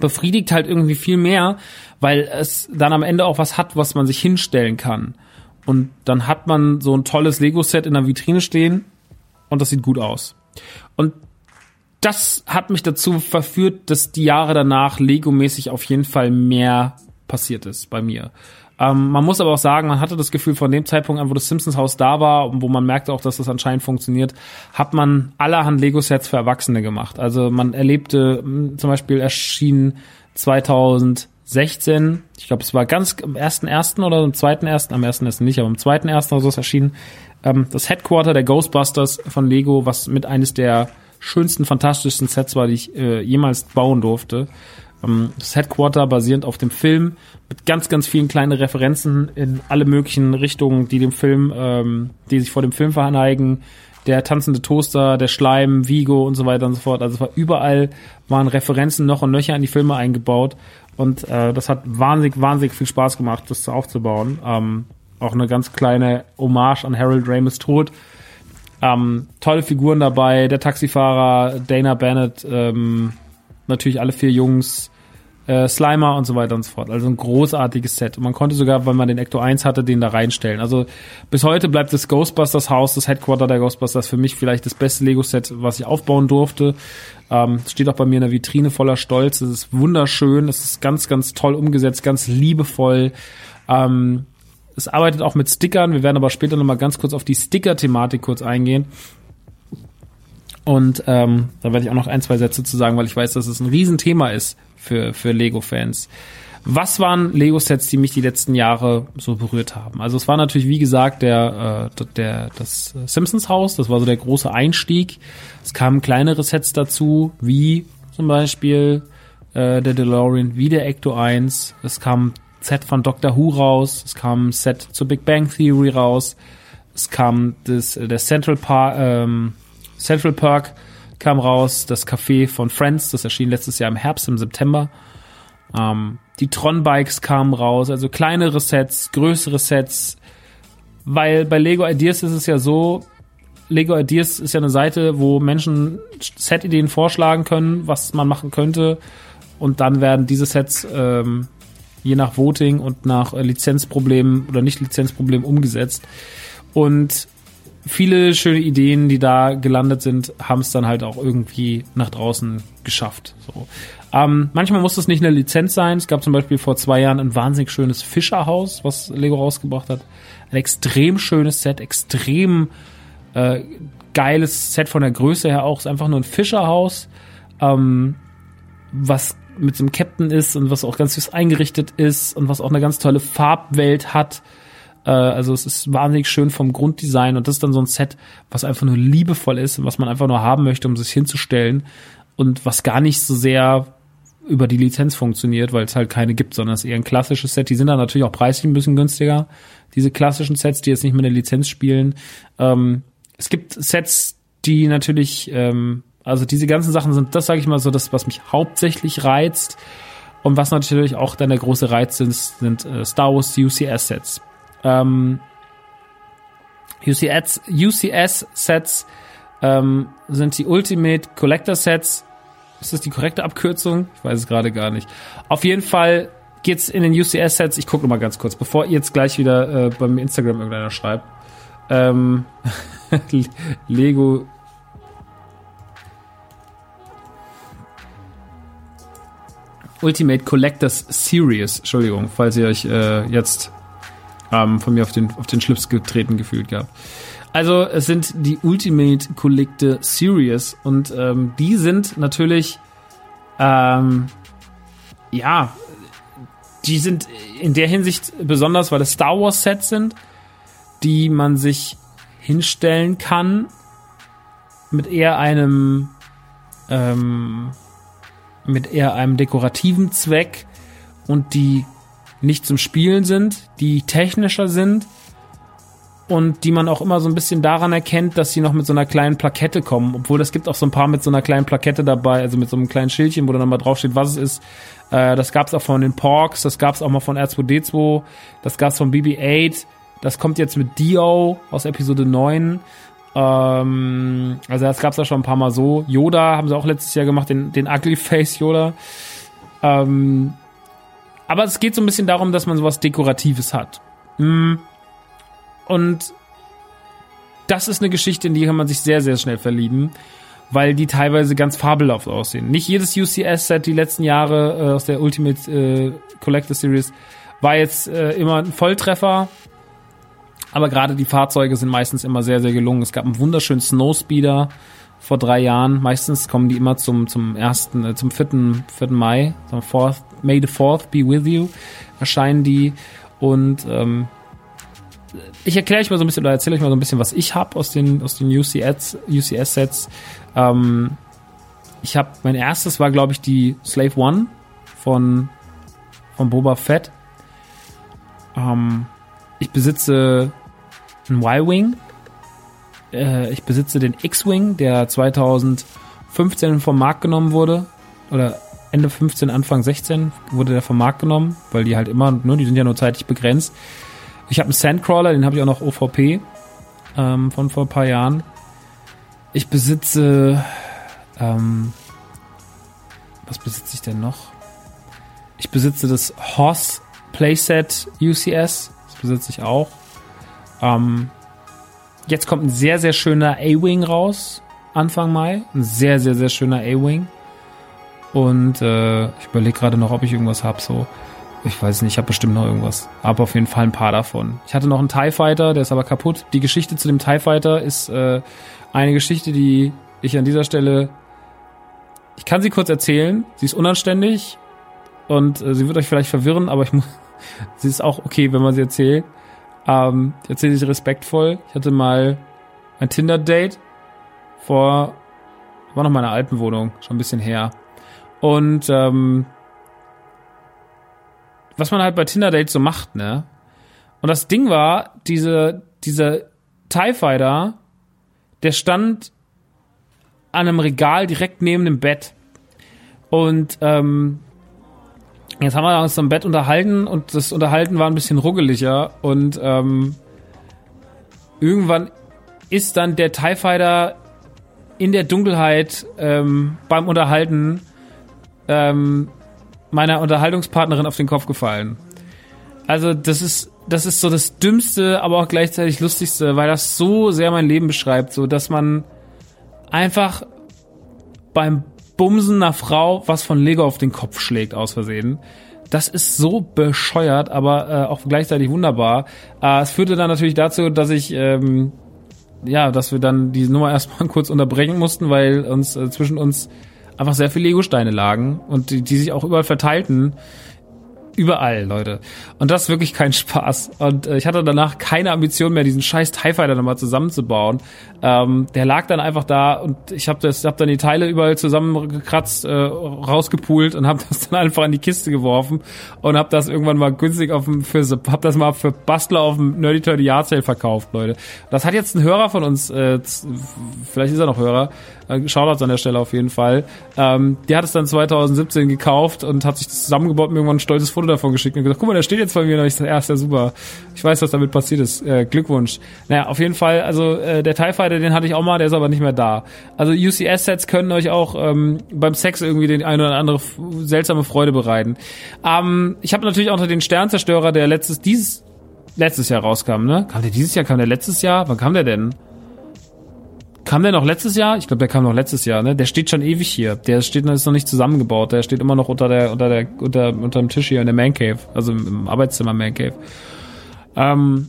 befriedigt halt irgendwie viel mehr, weil es dann am Ende auch was hat, was man sich hinstellen kann. Und dann hat man so ein tolles Lego-Set in der Vitrine stehen und das sieht gut aus. Und das hat mich dazu verführt, dass die Jahre danach Lego-mäßig auf jeden Fall mehr passiert ist bei mir. Ähm, man muss aber auch sagen, man hatte das Gefühl von dem Zeitpunkt an, wo das Simpsons Haus da war und wo man merkte auch, dass das anscheinend funktioniert, hat man allerhand Lego-Sets für Erwachsene gemacht. Also man erlebte, hm, zum Beispiel erschien 2016, ich glaube, es war ganz am ersten ersten oder am zweiten ersten, am ersten ersten nicht, aber am zweiten ersten oder so ist erschienen, ähm, das Headquarter der Ghostbusters von Lego, was mit eines der schönsten, fantastischsten Sets war, die ich äh, jemals bauen durfte. Ähm, das Headquarter basierend auf dem Film mit ganz, ganz vielen kleinen Referenzen in alle möglichen Richtungen, die dem Film, ähm, die sich vor dem Film verneigen. Der tanzende Toaster, der Schleim, Vigo und so weiter und so fort. Also es war überall waren Referenzen noch und nöcher in die Filme eingebaut. Und äh, das hat wahnsinnig, wahnsinnig viel Spaß gemacht, das aufzubauen. Ähm, auch eine ganz kleine Hommage an Harold Ramis Tod. Ähm, tolle Figuren dabei, der Taxifahrer, Dana Bennett, ähm, natürlich alle vier Jungs, äh, Slimer und so weiter und so fort. Also ein großartiges Set. Und man konnte sogar, wenn man den Ecto 1 hatte, den da reinstellen. Also bis heute bleibt das Ghostbusters Haus, das Headquarter der Ghostbusters, für mich vielleicht das beste Lego-Set, was ich aufbauen durfte. Ähm, steht auch bei mir in der Vitrine voller Stolz. Es ist wunderschön, es ist ganz, ganz toll umgesetzt, ganz liebevoll. Ähm, es arbeitet auch mit Stickern. Wir werden aber später nochmal ganz kurz auf die Sticker-Thematik kurz eingehen. Und ähm, da werde ich auch noch ein, zwei Sätze zu sagen, weil ich weiß, dass es ein Riesenthema ist für, für Lego-Fans. Was waren Lego-Sets, die mich die letzten Jahre so berührt haben? Also es war natürlich, wie gesagt, der, äh, der das Simpsons-Haus, das war so der große Einstieg. Es kamen kleinere Sets dazu, wie zum Beispiel äh, der DeLorean, wie der Ecto 1. Es kam ein Set von Doctor Who raus, es kam ein Set zur Big Bang Theory raus, es kam das, der Central Park, ähm, Central Park kam raus, das Café von Friends, das erschien letztes Jahr im Herbst, im September. Ähm, die Tron-Bikes kamen raus, also kleinere Sets, größere Sets, weil bei Lego Ideas ist es ja so, Lego Ideas ist ja eine Seite, wo Menschen Set-Ideen vorschlagen können, was man machen könnte. Und dann werden diese Sets ähm, je nach Voting und nach Lizenzproblemen oder nicht Lizenzproblemen umgesetzt. Und viele schöne Ideen, die da gelandet sind, haben es dann halt auch irgendwie nach draußen geschafft. So. Ähm, manchmal muss es nicht eine Lizenz sein. Es gab zum Beispiel vor zwei Jahren ein wahnsinnig schönes Fischerhaus, was Lego rausgebracht hat. Ein extrem schönes Set, extrem äh, geiles Set von der Größe her auch. Ist einfach nur ein Fischerhaus, ähm, was mit so einem Captain ist und was auch ganz süß eingerichtet ist und was auch eine ganz tolle Farbwelt hat. Äh, also es ist wahnsinnig schön vom Grunddesign und das ist dann so ein Set, was einfach nur liebevoll ist und was man einfach nur haben möchte, um sich hinzustellen und was gar nicht so sehr über die Lizenz funktioniert, weil es halt keine gibt, sondern es ist eher ein klassisches Set. Die sind dann natürlich auch preislich ein bisschen günstiger. Diese klassischen Sets, die jetzt nicht mit der Lizenz spielen. Ähm, es gibt Sets, die natürlich, ähm, also diese ganzen Sachen sind, das sage ich mal so, das, was mich hauptsächlich reizt. Und was natürlich auch dann der große Reiz sind, sind äh, Star Wars UCS-Sets. Ähm, UCS, UCS-Sets ähm, sind die Ultimate Collector Sets ist das die korrekte Abkürzung? Ich weiß es gerade gar nicht. Auf jeden Fall geht's in den UCS-Sets. Ich gucke noch mal ganz kurz, bevor ihr jetzt gleich wieder äh, beim Instagram irgendeiner schreibt. Ähm, Lego Ultimate Collectors Series, Entschuldigung, falls ihr euch äh, jetzt ähm, von mir auf den, auf den Schlips getreten gefühlt gehabt. Also es sind die Ultimate Collector Series und ähm, die sind natürlich, ähm, ja, die sind in der Hinsicht besonders, weil es Star Wars Sets sind, die man sich hinstellen kann mit eher einem ähm, mit eher einem dekorativen Zweck und die nicht zum Spielen sind, die technischer sind und die man auch immer so ein bisschen daran erkennt, dass sie noch mit so einer kleinen Plakette kommen. Obwohl es gibt auch so ein paar mit so einer kleinen Plakette dabei, also mit so einem kleinen Schildchen, wo dann mal draufsteht, was es ist. Äh, das gab's auch von den Porks, das gab's auch mal von R2D2, das gab's von BB-8, das kommt jetzt mit Dio aus Episode 9. Ähm, also das gab's auch schon ein paar Mal so. Yoda haben sie auch letztes Jahr gemacht, den, den Ugly Face Yoda. Ähm, aber es geht so ein bisschen darum, dass man sowas Dekoratives hat. Hm und das ist eine Geschichte, in die kann man sich sehr, sehr schnell verlieben, weil die teilweise ganz fabelhaft aussehen. Nicht jedes UCS-Set die letzten Jahre äh, aus der Ultimate äh, Collector Series war jetzt äh, immer ein Volltreffer. Aber gerade die Fahrzeuge sind meistens immer sehr, sehr gelungen. Es gab einen wunderschönen Snowspeeder vor drei Jahren. Meistens kommen die immer zum, zum ersten, äh, zum vierten, vierten Mai, zum fourth, May the fourth be with you, erscheinen die. Und ähm, ich erkläre euch mal so ein bisschen oder erzähle euch mal so ein bisschen, was ich habe aus den aus den UCS UCS Sets. Ähm, ich habe mein erstes war glaube ich die Slave One von von Boba Fett. Ähm, ich besitze einen Y-Wing. Äh, ich besitze den X-Wing, der 2015 vom Markt genommen wurde oder Ende 15, Anfang 16 wurde der vom Markt genommen, weil die halt immer, ne, die sind ja nur zeitlich begrenzt. Ich habe einen Sandcrawler, den habe ich auch noch OVP ähm, von vor ein paar Jahren. Ich besitze, ähm, was besitze ich denn noch? Ich besitze das Hoss Playset UCS, das besitze ich auch. Ähm, jetzt kommt ein sehr, sehr schöner A-Wing raus, Anfang Mai. Ein sehr, sehr, sehr schöner A-Wing. Und äh, ich überlege gerade noch, ob ich irgendwas habe so. Ich weiß nicht, ich habe bestimmt noch irgendwas. Aber auf jeden Fall ein paar davon. Ich hatte noch einen TIE Fighter, der ist aber kaputt. Die Geschichte zu dem TIE Fighter ist äh, eine Geschichte, die ich an dieser Stelle, ich kann sie kurz erzählen. Sie ist unanständig und äh, sie wird euch vielleicht verwirren, aber ich muss, sie ist auch okay, wenn man sie erzählt. Ähm, ich erzähle sie respektvoll. Ich hatte mal ein Tinder-Date vor, war noch meine Alpenwohnung, schon ein bisschen her. Und ähm, was man halt bei Tinder-Dates so macht, ne? Und das Ding war, diese, dieser TIE Fighter, der stand an einem Regal direkt neben dem Bett. Und ähm, jetzt haben wir uns am Bett unterhalten und das Unterhalten war ein bisschen ruggeliger und ähm, irgendwann ist dann der TIE Fighter in der Dunkelheit ähm, beim Unterhalten ähm, meiner Unterhaltungspartnerin auf den Kopf gefallen. Also das ist das ist so das dümmste, aber auch gleichzeitig lustigste, weil das so sehr mein Leben beschreibt, so dass man einfach beim Bumsen einer Frau was von Lego auf den Kopf schlägt aus Versehen. Das ist so bescheuert, aber äh, auch gleichzeitig wunderbar. Äh, es führte dann natürlich dazu, dass ich ähm, ja, dass wir dann die Nummer erstmal kurz unterbrechen mussten, weil uns äh, zwischen uns einfach sehr viele Lego-Steine lagen und die, die sich auch überall verteilten überall, Leute. Und das ist wirklich kein Spaß. Und äh, ich hatte danach keine Ambition mehr, diesen scheiß TIE Fighter nochmal zusammenzubauen. Ähm, der lag dann einfach da und ich habe hab dann die Teile überall zusammengekratzt, äh, rausgepult und habe das dann einfach in die Kiste geworfen und habe das irgendwann mal günstig auf dem, für, hab das mal für Bastler auf dem Nerdy Turdy Yard Sale verkauft, Leute. Das hat jetzt ein Hörer von uns, äh, vielleicht ist er noch Hörer, äh, Shoutouts an der Stelle auf jeden Fall. Ähm, die hat es dann 2017 gekauft und hat sich zusammengebaut und irgendwann ein stolzes Foto davon geschickt und gesagt, guck mal, der steht jetzt bei mir. Und ich gesagt, ja, ist ja super. Ich weiß, was damit passiert ist. Äh, Glückwunsch. Naja, auf jeden Fall, also äh, der TIE Fighter, den hatte ich auch mal, der ist aber nicht mehr da. Also UCS-Sets können euch auch ähm, beim Sex irgendwie den eine oder andere seltsame Freude bereiten. Ähm, ich habe natürlich auch noch den Sternzerstörer, der letztes, dieses letztes Jahr rauskam, ne? Kam der dieses Jahr, kam der letztes Jahr? Wann kam der denn? Kam der noch letztes Jahr? Ich glaube, der kam noch letztes Jahr, ne? Der steht schon ewig hier. Der steht ist noch nicht zusammengebaut. Der steht immer noch unter der unter der unter unter dem Tisch hier in der Man Cave, also im Arbeitszimmer Man Cave. Ähm,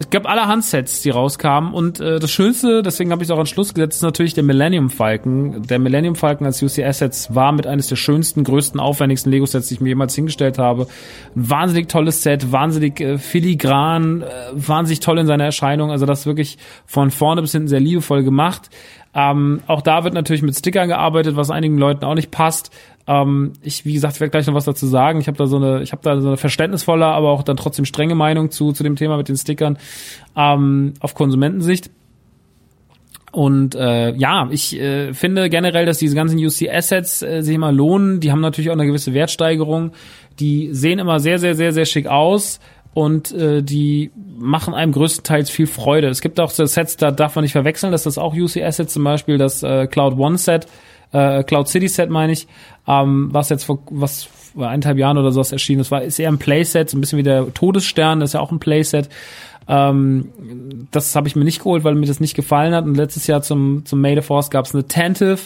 es gab allerhand Sets, die rauskamen und äh, das Schönste, deswegen habe ich es auch an Schluss gesetzt, ist natürlich der Millennium Falcon. Der Millennium Falcon als UCS-Sets war mit eines der schönsten, größten, aufwendigsten Lego-Sets, die ich mir jemals hingestellt habe. Ein wahnsinnig tolles Set, wahnsinnig äh, filigran, äh, wahnsinnig toll in seiner Erscheinung. Also das wirklich von vorne bis hinten sehr liebevoll gemacht. Ähm, auch da wird natürlich mit Stickern gearbeitet, was einigen Leuten auch nicht passt. Ähm, ich, wie gesagt, werde gleich noch was dazu sagen. Ich habe da so eine, ich habe da so eine verständnisvolle, aber auch dann trotzdem strenge Meinung zu zu dem Thema mit den Stickern ähm, auf Konsumentensicht. Und äh, ja, ich äh, finde generell, dass diese ganzen UC-Assets äh, sich immer lohnen. Die haben natürlich auch eine gewisse Wertsteigerung. Die sehen immer sehr, sehr, sehr, sehr schick aus und äh, die machen einem größtenteils viel Freude. Es gibt auch so Sets, da darf man nicht verwechseln, dass das auch UC-Assets, zum Beispiel das äh, Cloud One Set, äh, Cloud City Set meine ich, ähm, was jetzt vor was vor eineinhalb Jahren oder sowas erschienen ist, war ist eher ein Playset, so ein bisschen wie der Todesstern, das ist ja auch ein Playset. Ähm, das habe ich mir nicht geholt, weil mir das nicht gefallen hat. Und letztes Jahr zum, zum May the Force gab es eine Tantive.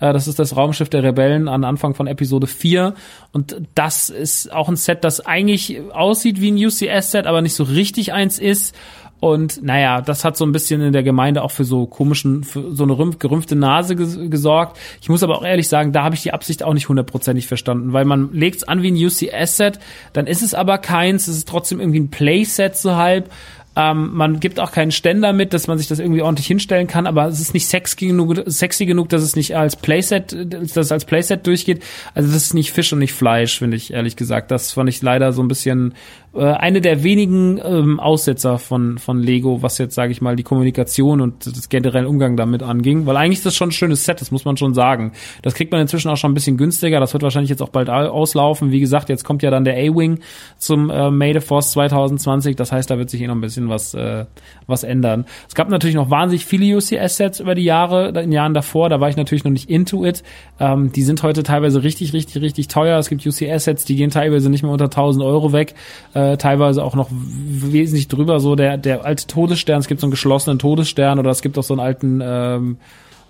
Äh, das ist das Raumschiff der Rebellen an Anfang von Episode 4. Und das ist auch ein Set, das eigentlich aussieht wie ein UCS-Set, aber nicht so richtig eins ist. Und naja, das hat so ein bisschen in der Gemeinde auch für so komischen, für so eine gerümpfte Nase gesorgt. Ich muss aber auch ehrlich sagen, da habe ich die Absicht auch nicht hundertprozentig verstanden, weil man legt es an wie ein UCS-Set, dann ist es aber keins, es ist trotzdem irgendwie ein Playset so halb ähm, man gibt auch keinen Ständer mit, dass man sich das irgendwie ordentlich hinstellen kann, aber es ist nicht sexy genug, sexy genug, dass es nicht als Playset, dass es als Playset durchgeht. Also das ist nicht Fisch und nicht Fleisch, finde ich ehrlich gesagt. Das fand ich leider so ein bisschen äh, eine der wenigen ähm, Aussetzer von, von Lego, was jetzt, sage ich mal, die Kommunikation und das generelle Umgang damit anging. Weil eigentlich ist das schon ein schönes Set, das muss man schon sagen. Das kriegt man inzwischen auch schon ein bisschen günstiger. Das wird wahrscheinlich jetzt auch bald auslaufen. Wie gesagt, jetzt kommt ja dann der A-Wing zum äh, May the Force 2020. Das heißt, da wird sich eh noch ein bisschen was, äh, was ändern. Es gab natürlich noch wahnsinnig viele UCS-Sets über die Jahre, in Jahren davor. Da war ich natürlich noch nicht into it. Ähm, die sind heute teilweise richtig, richtig, richtig teuer. Es gibt UCS-Sets, die gehen teilweise nicht mehr unter 1000 Euro weg. Äh, äh, teilweise auch noch wesentlich drüber, so der, der alte Todesstern, es gibt so einen geschlossenen Todesstern oder es gibt auch so einen alten ähm,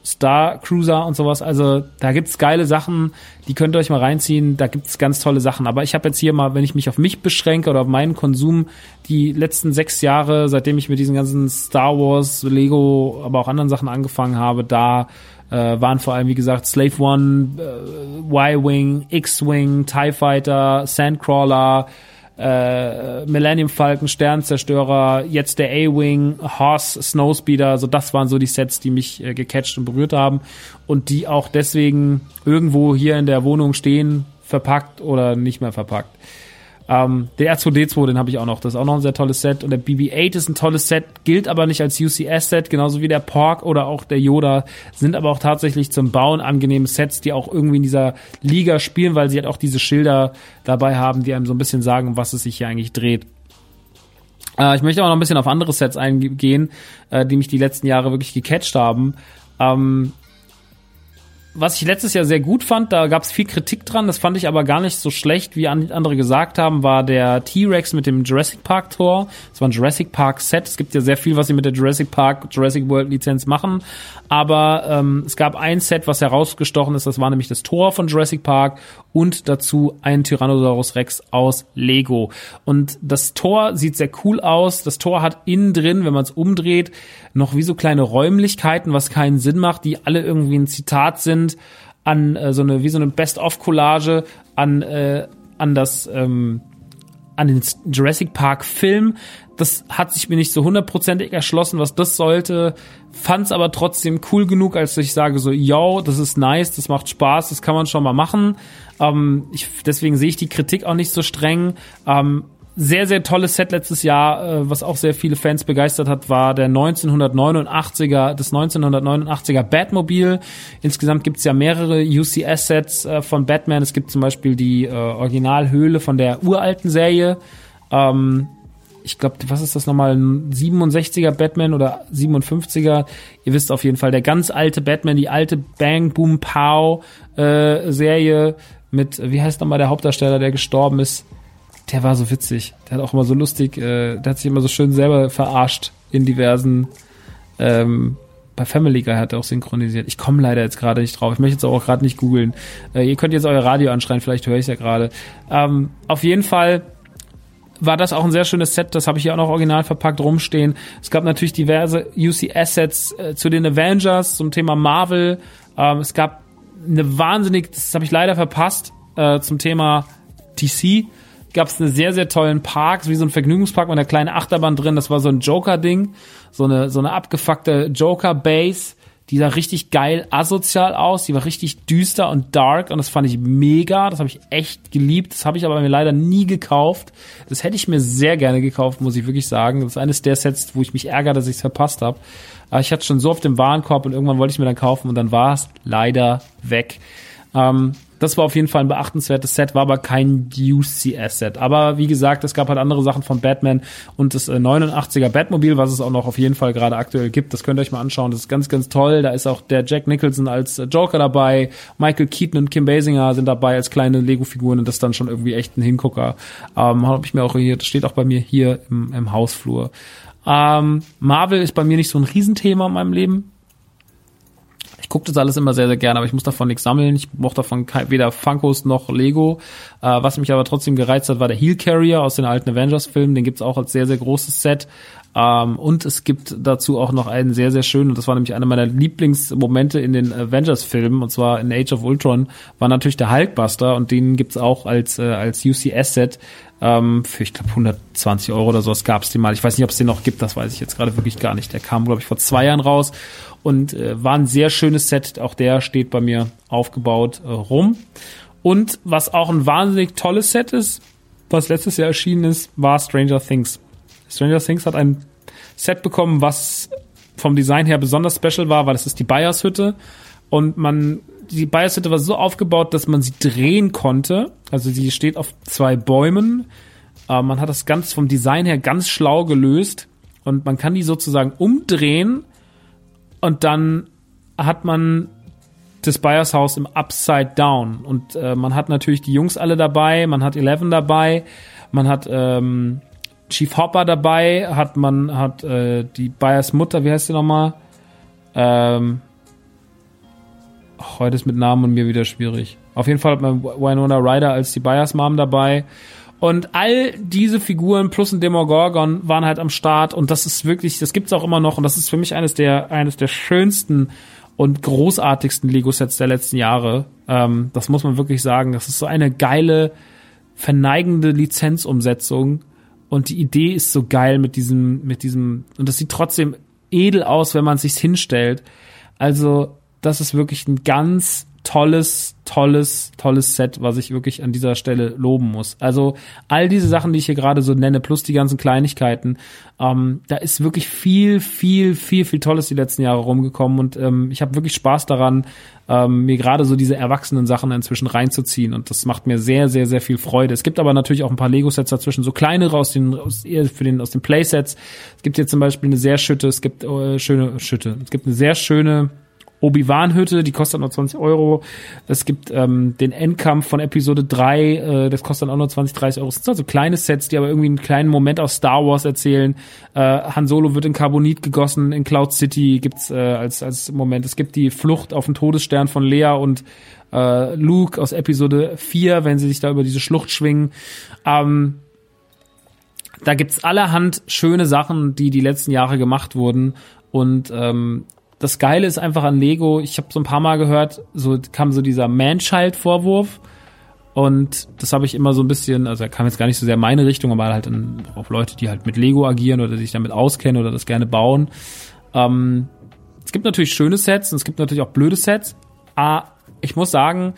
Star Cruiser und sowas. Also da gibt's geile Sachen, die könnt ihr euch mal reinziehen. Da gibt's ganz tolle Sachen. Aber ich habe jetzt hier mal, wenn ich mich auf mich beschränke oder auf meinen Konsum, die letzten sechs Jahre, seitdem ich mit diesen ganzen Star Wars, Lego, aber auch anderen Sachen angefangen habe, da Äh, waren vor allem, wie gesagt, Slave One, äh, Y-Wing, X-Wing, TIE Fighter, Sandcrawler, äh, Millennium Falcon, Sternzerstörer, jetzt der A-Wing, Horse, Snowspeeder, also das waren so die Sets, die mich äh, gecatcht und berührt haben und die auch deswegen irgendwo hier in der Wohnung stehen, verpackt oder nicht mehr verpackt. Ähm, der R2D2, den habe ich auch noch. Das ist auch noch ein sehr tolles Set. Und der BB-8 ist ein tolles Set, gilt aber nicht als UCS-Set, genauso wie der Pork oder auch der Yoda, sind aber auch tatsächlich zum Bauen angenehme Sets, die auch irgendwie in dieser Liga spielen, weil sie halt auch diese Schilder dabei haben, die einem so ein bisschen sagen, was es sich hier eigentlich dreht. Äh, ich möchte aber noch ein bisschen auf andere Sets eingehen, äh, die mich die letzten Jahre wirklich gecatcht haben. Ähm, was ich letztes Jahr sehr gut fand, da gab es viel Kritik dran, das fand ich aber gar nicht so schlecht, wie andere gesagt haben, war der T-Rex mit dem Jurassic Park Tor. Das war ein Jurassic Park Set. Es gibt ja sehr viel, was sie mit der Jurassic Park, Jurassic World Lizenz machen. Aber ähm, es gab ein Set, was herausgestochen ist, das war nämlich das Tor von Jurassic Park und dazu ein Tyrannosaurus Rex aus Lego. Und das Tor sieht sehr cool aus. Das Tor hat innen drin, wenn man es umdreht, noch wie so kleine Räumlichkeiten, was keinen Sinn macht, die alle irgendwie ein Zitat sind an äh, so eine wie so eine Best-of-Collage an äh, an das ähm, an den Jurassic Park Film. Das hat sich mir nicht so hundertprozentig erschlossen, was das sollte. Fand's aber trotzdem cool genug, als ich sage so, yo, das ist nice, das macht Spaß, das kann man schon mal machen. Ähm, ich, deswegen sehe ich die Kritik auch nicht so streng. Ähm, sehr, sehr tolles Set letztes Jahr, äh, was auch sehr viele Fans begeistert hat, war der 1989er, das 1989er Batmobil. Insgesamt gibt's ja mehrere UCS-Sets äh, von Batman. Es gibt zum Beispiel die äh, Originalhöhle von der uralten Serie. Ähm, ich glaube, was ist das nochmal, ein 67er Batman oder 57er? Ihr wisst auf jeden Fall, der ganz alte Batman, die alte Bang Boom Pow äh, Serie mit, wie heißt nochmal der Hauptdarsteller, der gestorben ist? der war so witzig. Der hat auch immer so lustig, äh, der hat sich immer so schön selber verarscht in diversen, ähm, bei Family Guy hat er auch synchronisiert. Ich komme leider jetzt gerade nicht drauf. Ich möchte jetzt auch gerade nicht googeln. Äh, ihr könnt jetzt euer Radio anschreien, vielleicht höre ich es ja gerade. Ähm, auf jeden Fall war das auch ein sehr schönes Set, das habe ich hier auch noch original verpackt rumstehen. Es gab natürlich diverse UC-Assets äh, zu den Avengers, zum Thema Marvel. Ähm, es gab eine wahnsinnig, das habe ich leider verpasst, äh, zum Thema DC gab es einen sehr, sehr tollen Park, wie so ein Vergnügungspark mit einer kleinen Achterbahn drin. Das war so ein Joker-Ding, so eine, so eine abgefuckte Joker-Base. Die sah richtig geil asozial aus, die war richtig düster und dark und das fand ich mega, das habe ich echt geliebt, das habe ich aber mir leider nie gekauft. Das hätte ich mir sehr gerne gekauft, muss ich wirklich sagen. Das ist eines der Sets, wo ich mich ärgere, dass ich es verpasst habe. Aber ich hatte schon so auf dem Warenkorb und irgendwann wollte ich mir dann kaufen und dann war es leider weg. Ähm, das war auf jeden Fall ein beachtenswertes Set, war aber kein UCS-Set. Aber wie gesagt, es gab halt andere Sachen von Batman und das 89er äh, Batmobil, was es auch noch auf jeden Fall gerade aktuell gibt. Das könnt ihr euch mal anschauen. Das ist ganz, ganz toll. Da ist auch der Jack Nicholson als äh, Joker dabei. Michael Keaton und Kim Basinger sind dabei als kleine Lego-Figuren und das ist dann schon irgendwie echt ein Hingucker. Ähm, habe ich mir auch hier, das steht auch bei mir hier im, im Hausflur. Ähm, Marvel ist bei mir nicht so ein Riesenthema in meinem Leben gucke das alles immer sehr, sehr gerne, aber ich muss davon nichts sammeln. Ich brauche davon weder Funkos noch Lego. Äh, was mich aber trotzdem gereizt hat, war der Heel Carrier aus den alten Avengers-Filmen. Den gibt's auch als sehr, sehr großes Set. Ähm, und es gibt dazu auch noch einen sehr, sehr schönen, und das war nämlich einer meiner Lieblingsmomente in den Avengers-Filmen, und zwar in Age of Ultron, war natürlich der Hulkbuster und den gibt's auch als, äh, als UCS-Set ähm, für, ich glaube, 120 Euro oder sowas gab's den mal. Ich weiß nicht, ob es den noch gibt, das weiß ich jetzt gerade wirklich gar nicht. Der kam, glaube ich, vor zwei Jahren raus und äh, war ein sehr schönes Set. Auch der steht bei mir aufgebaut äh, rum. Und was auch ein wahnsinnig tolles Set ist, was letztes Jahr erschienen ist, war Stranger Things. Stranger Things hat ein Set bekommen, was vom Design her besonders special war, weil es ist die Bayers Hütte und man die Hütte war so aufgebaut, dass man sie drehen konnte. Also sie steht auf zwei Bäumen. Äh, man hat das ganz vom Design her ganz schlau gelöst und man kann die sozusagen umdrehen und dann hat man das Byers Haus im Upside Down. Und äh, man hat natürlich die Jungs alle dabei, man hat Eleven dabei, man hat ähm, Chief Hopper dabei, hat man hat äh, die Byers Mutter, wie heißt sie nochmal? Ähm, heute ist mit Namen und mir wieder schwierig. Auf jeden Fall hat man Winona Ryder als die Byers Mom dabei und all diese Figuren plus ein Demogorgon waren halt am Start und das ist wirklich, das gibt's auch immer noch und das ist für mich eines der, eines der schönsten und großartigsten Lego-Sets der letzten Jahre. Ähm, das muss man wirklich sagen. Das ist so eine geile, verneigende Lizenzumsetzung. Und die Idee ist so geil mit diesem, mit diesem, und das sieht trotzdem edel aus, wenn man sich's hinstellt. Also, das ist wirklich ein ganz tolles, tolles, tolles Set, was ich wirklich an dieser Stelle loben muss. Also all diese Sachen, die ich hier gerade so nenne, plus die ganzen Kleinigkeiten, ähm, da ist wirklich viel, viel, viel, viel Tolles die letzten Jahre rumgekommen und ähm, ich habe wirklich Spaß daran, ähm, mir gerade so diese erwachsenen Sachen inzwischen reinzuziehen und das macht mir sehr, sehr, sehr viel Freude. Es gibt aber natürlich auch ein paar Lego-Sets dazwischen, so kleinere aus den, aus, für den, aus den Playsets. Es gibt hier zum Beispiel eine sehr schütte, es gibt äh, schöne Schütte, es gibt eine sehr schöne Obi-Wan-Hütte, die kostet nur 20 Euro. Es gibt ähm, den Endkampf von Episode 3, äh, das kostet dann auch nur 20, 30 Euro. Das sind also kleine Sets, die aber irgendwie einen kleinen Moment aus Star Wars erzählen. Äh, Han Solo wird in Carbonit gegossen, in Cloud City gibt's äh, als, als Moment. Es gibt die Flucht auf den Todesstern von Lea und äh, Luke aus Episode 4, wenn sie sich da über diese Schlucht schwingen. Ähm, da gibt's allerhand schöne Sachen, die die letzten Jahre gemacht wurden. Und ähm, das Geile ist einfach an Lego, ich habe so ein paar Mal gehört, so kam so dieser Man-Child-Vorwurf. Und das habe ich immer so ein bisschen, also er kam jetzt gar nicht so sehr in meine Richtung, aber halt in, auf Leute, die halt mit Lego agieren oder sich damit auskennen oder das gerne bauen. Ähm, es gibt natürlich schöne Sets und es gibt natürlich auch blöde Sets. Ah, ich muss sagen,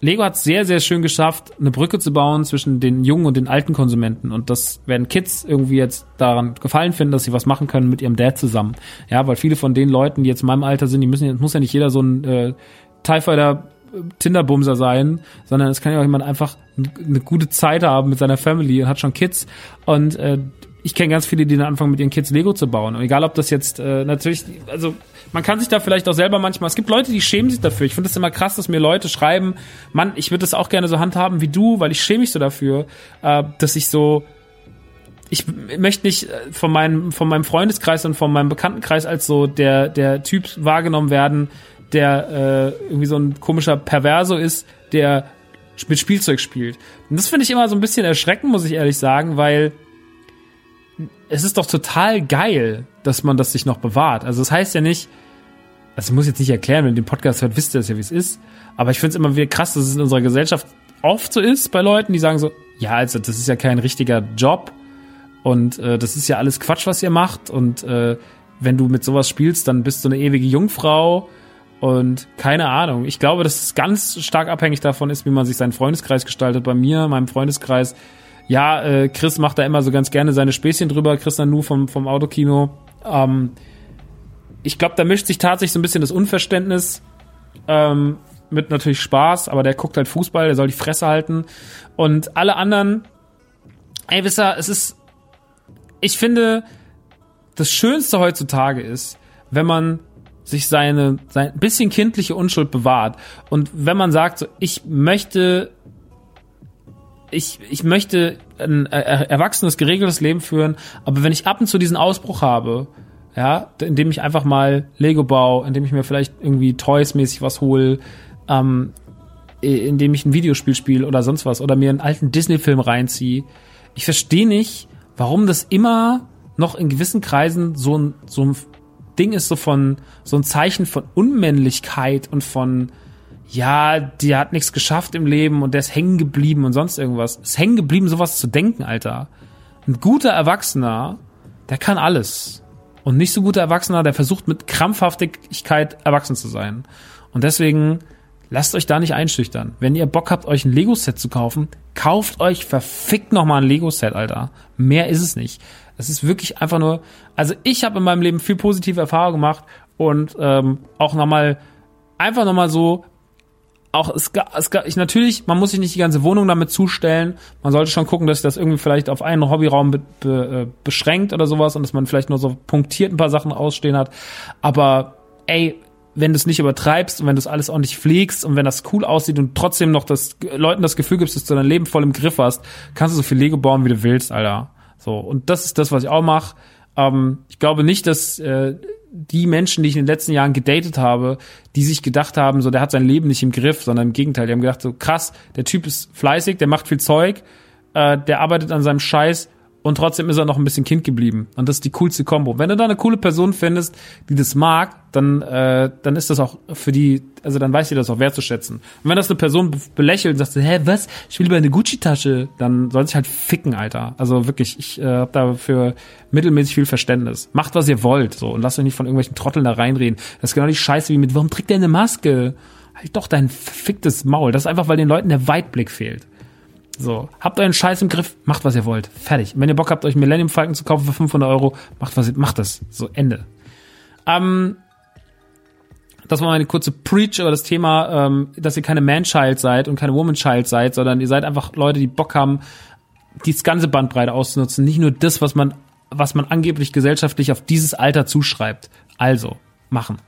Lego hat sehr, sehr schön geschafft, eine Brücke zu bauen zwischen den jungen und den alten Konsumenten. Und das werden Kids irgendwie jetzt daran gefallen finden, dass sie was machen können mit ihrem Dad zusammen. Ja, weil viele von den Leuten, die jetzt in meinem Alter sind, die müssen, muss ja nicht jeder so ein äh, TIE Fighter äh, Tinderbumser sein, sondern es kann ja auch jemand einfach eine gute Zeit haben mit seiner Family und hat schon Kids. Und äh, ich kenne ganz viele, die dann anfangen, mit ihren Kids Lego zu bauen. Und egal, ob das jetzt äh, natürlich, also man kann sich da vielleicht auch selber manchmal, es gibt Leute, die schämen sich dafür. Ich finde es immer krass, dass mir Leute schreiben, Mann, ich würde das auch gerne so handhaben wie du, weil ich schäme mich so dafür, äh, dass ich so ich möchte nicht äh, von meinem, von meinem Freundeskreis und von meinem Bekanntenkreis als so der, der Typ wahrgenommen werden, der äh, irgendwie so ein komischer Perverso ist, der mit Spielzeug spielt. Und das finde ich immer so ein bisschen erschreckend, muss ich ehrlich sagen, weil es ist doch total geil, dass man das sich noch bewahrt. Also das heißt ja nicht, also ich muss jetzt nicht erklären, wenn ihr den Podcast hört, wisst ihr das ja, wie es ist. Aber ich finde es immer wieder krass, dass es in unserer Gesellschaft oft so ist bei Leuten, die sagen so, ja, also das ist ja kein richtiger Job und äh, das ist ja alles Quatsch, was ihr macht. Und äh, wenn du mit sowas spielst, dann bist du eine ewige Jungfrau und keine Ahnung. Ich glaube, dass es ganz stark abhängig davon ist, wie man sich seinen Freundeskreis gestaltet. Bei mir, meinem Freundeskreis, ja, äh, Chris macht da immer so ganz gerne seine Späßchen drüber, Chris Nanu vom, vom Autokino. Ähm, ich glaube, da mischt sich tatsächlich so ein bisschen das Unverständnis ähm, mit natürlich Spaß, aber der guckt halt Fußball, der soll die Fresse halten. Und alle anderen, ey, wisst ihr, es ist, ich finde, das Schönste heutzutage ist, wenn man sich seine, sein bisschen kindliche Unschuld bewahrt. Und wenn man sagt, so, ich möchte ich, ich möchte ein erwachsenes, geregeltes Leben führen, aber wenn ich ab und zu diesen Ausbruch habe, ja, indem ich einfach mal Lego baue, indem ich mir vielleicht irgendwie Toys-mäßig was hole, ähm, indem ich ein Videospiel spiele oder sonst was oder mir einen alten Disney-Film reinziehe. Ich verstehe nicht, warum das immer noch in gewissen Kreisen so ein, so ein Ding ist, so von, so ein Zeichen von Unmännlichkeit und von, ja, der hat nichts geschafft im Leben und der ist hängen geblieben und sonst irgendwas. Ist hängen geblieben, sowas zu denken, Alter. Ein guter Erwachsener, der kann alles. Und nicht so guter Erwachsener, der versucht mit Krampfhaftigkeit erwachsen zu sein. Und deswegen lasst euch da nicht einschüchtern. Wenn ihr Bock habt, euch ein Lego-Set zu kaufen, kauft euch verfickt nochmal ein Lego-Set, Alter. Mehr ist es nicht. Es ist wirklich einfach nur, also ich habe in meinem Leben viel positive Erfahrungen gemacht und ähm, auch nochmal, einfach nochmal so auch es, es ich natürlich, man muss sich nicht die ganze Wohnung damit zustellen. Man sollte schon gucken, dass sich das irgendwie vielleicht auf einen Hobbyraum be, be, äh, beschränkt oder sowas und dass man vielleicht nur so punktiert ein paar Sachen ausstehen hat. Aber ey, wenn du es nicht übertreibst und wenn du es alles ordentlich pflegst und wenn das cool aussieht und trotzdem noch das Leuten das Gefühl gibst, dass du dein Leben voll im Griff hast, kannst du so viel Lego bauen, wie du willst, Alter. So und das ist das, was ich auch mache. Ähm, ich glaube nicht, dass äh, die Menschen, die ich in den letzten Jahren gedatet habe, die sich gedacht haben, so der hat sein Leben nicht im Griff, sondern im Gegenteil, die haben gedacht, so krass, der Typ ist fleißig, der macht viel Zeug, äh, der arbeitet an seinem Scheiß und trotzdem ist er noch ein bisschen Kind geblieben. Und das ist die coolste Combo. Wenn du da eine coole Person findest, die das mag, dann, äh, dann ist das auch für die, also dann weiß sie das auch wertzuschätzen. Und wenn das eine Person belächelt und sagt, hä, was? Ich will lieber eine Gucci-Tasche, dann soll sich halt ficken, Alter. Also wirklich, ich äh, habe dafür mittelmäßig viel Verständnis. Macht, was ihr wollt, so, und lasst euch nicht von irgendwelchen Trotteln da reinreden. Das ist genau die Scheiße wie mit, warum trägt der eine Maske? Halt doch dein ficktes Maul. Das ist einfach, weil den Leuten der Weitblick fehlt. So, habt euren Scheiß im Griff, macht was ihr wollt. Fertig. Wenn ihr Bock habt, euch Millennium Falcon zu kaufen für 500 Euro, macht was ihr, macht das. So, Ende. Ähm, das war meine kurze Preach über das Thema, ähm, dass ihr keine Man-Child seid und keine Woman-Child seid, sondern ihr seid einfach Leute, die Bock haben, die ganze Bandbreite auszunutzen. Nicht nur das, was man, was man angeblich gesellschaftlich auf dieses Alter zuschreibt. Also, machen.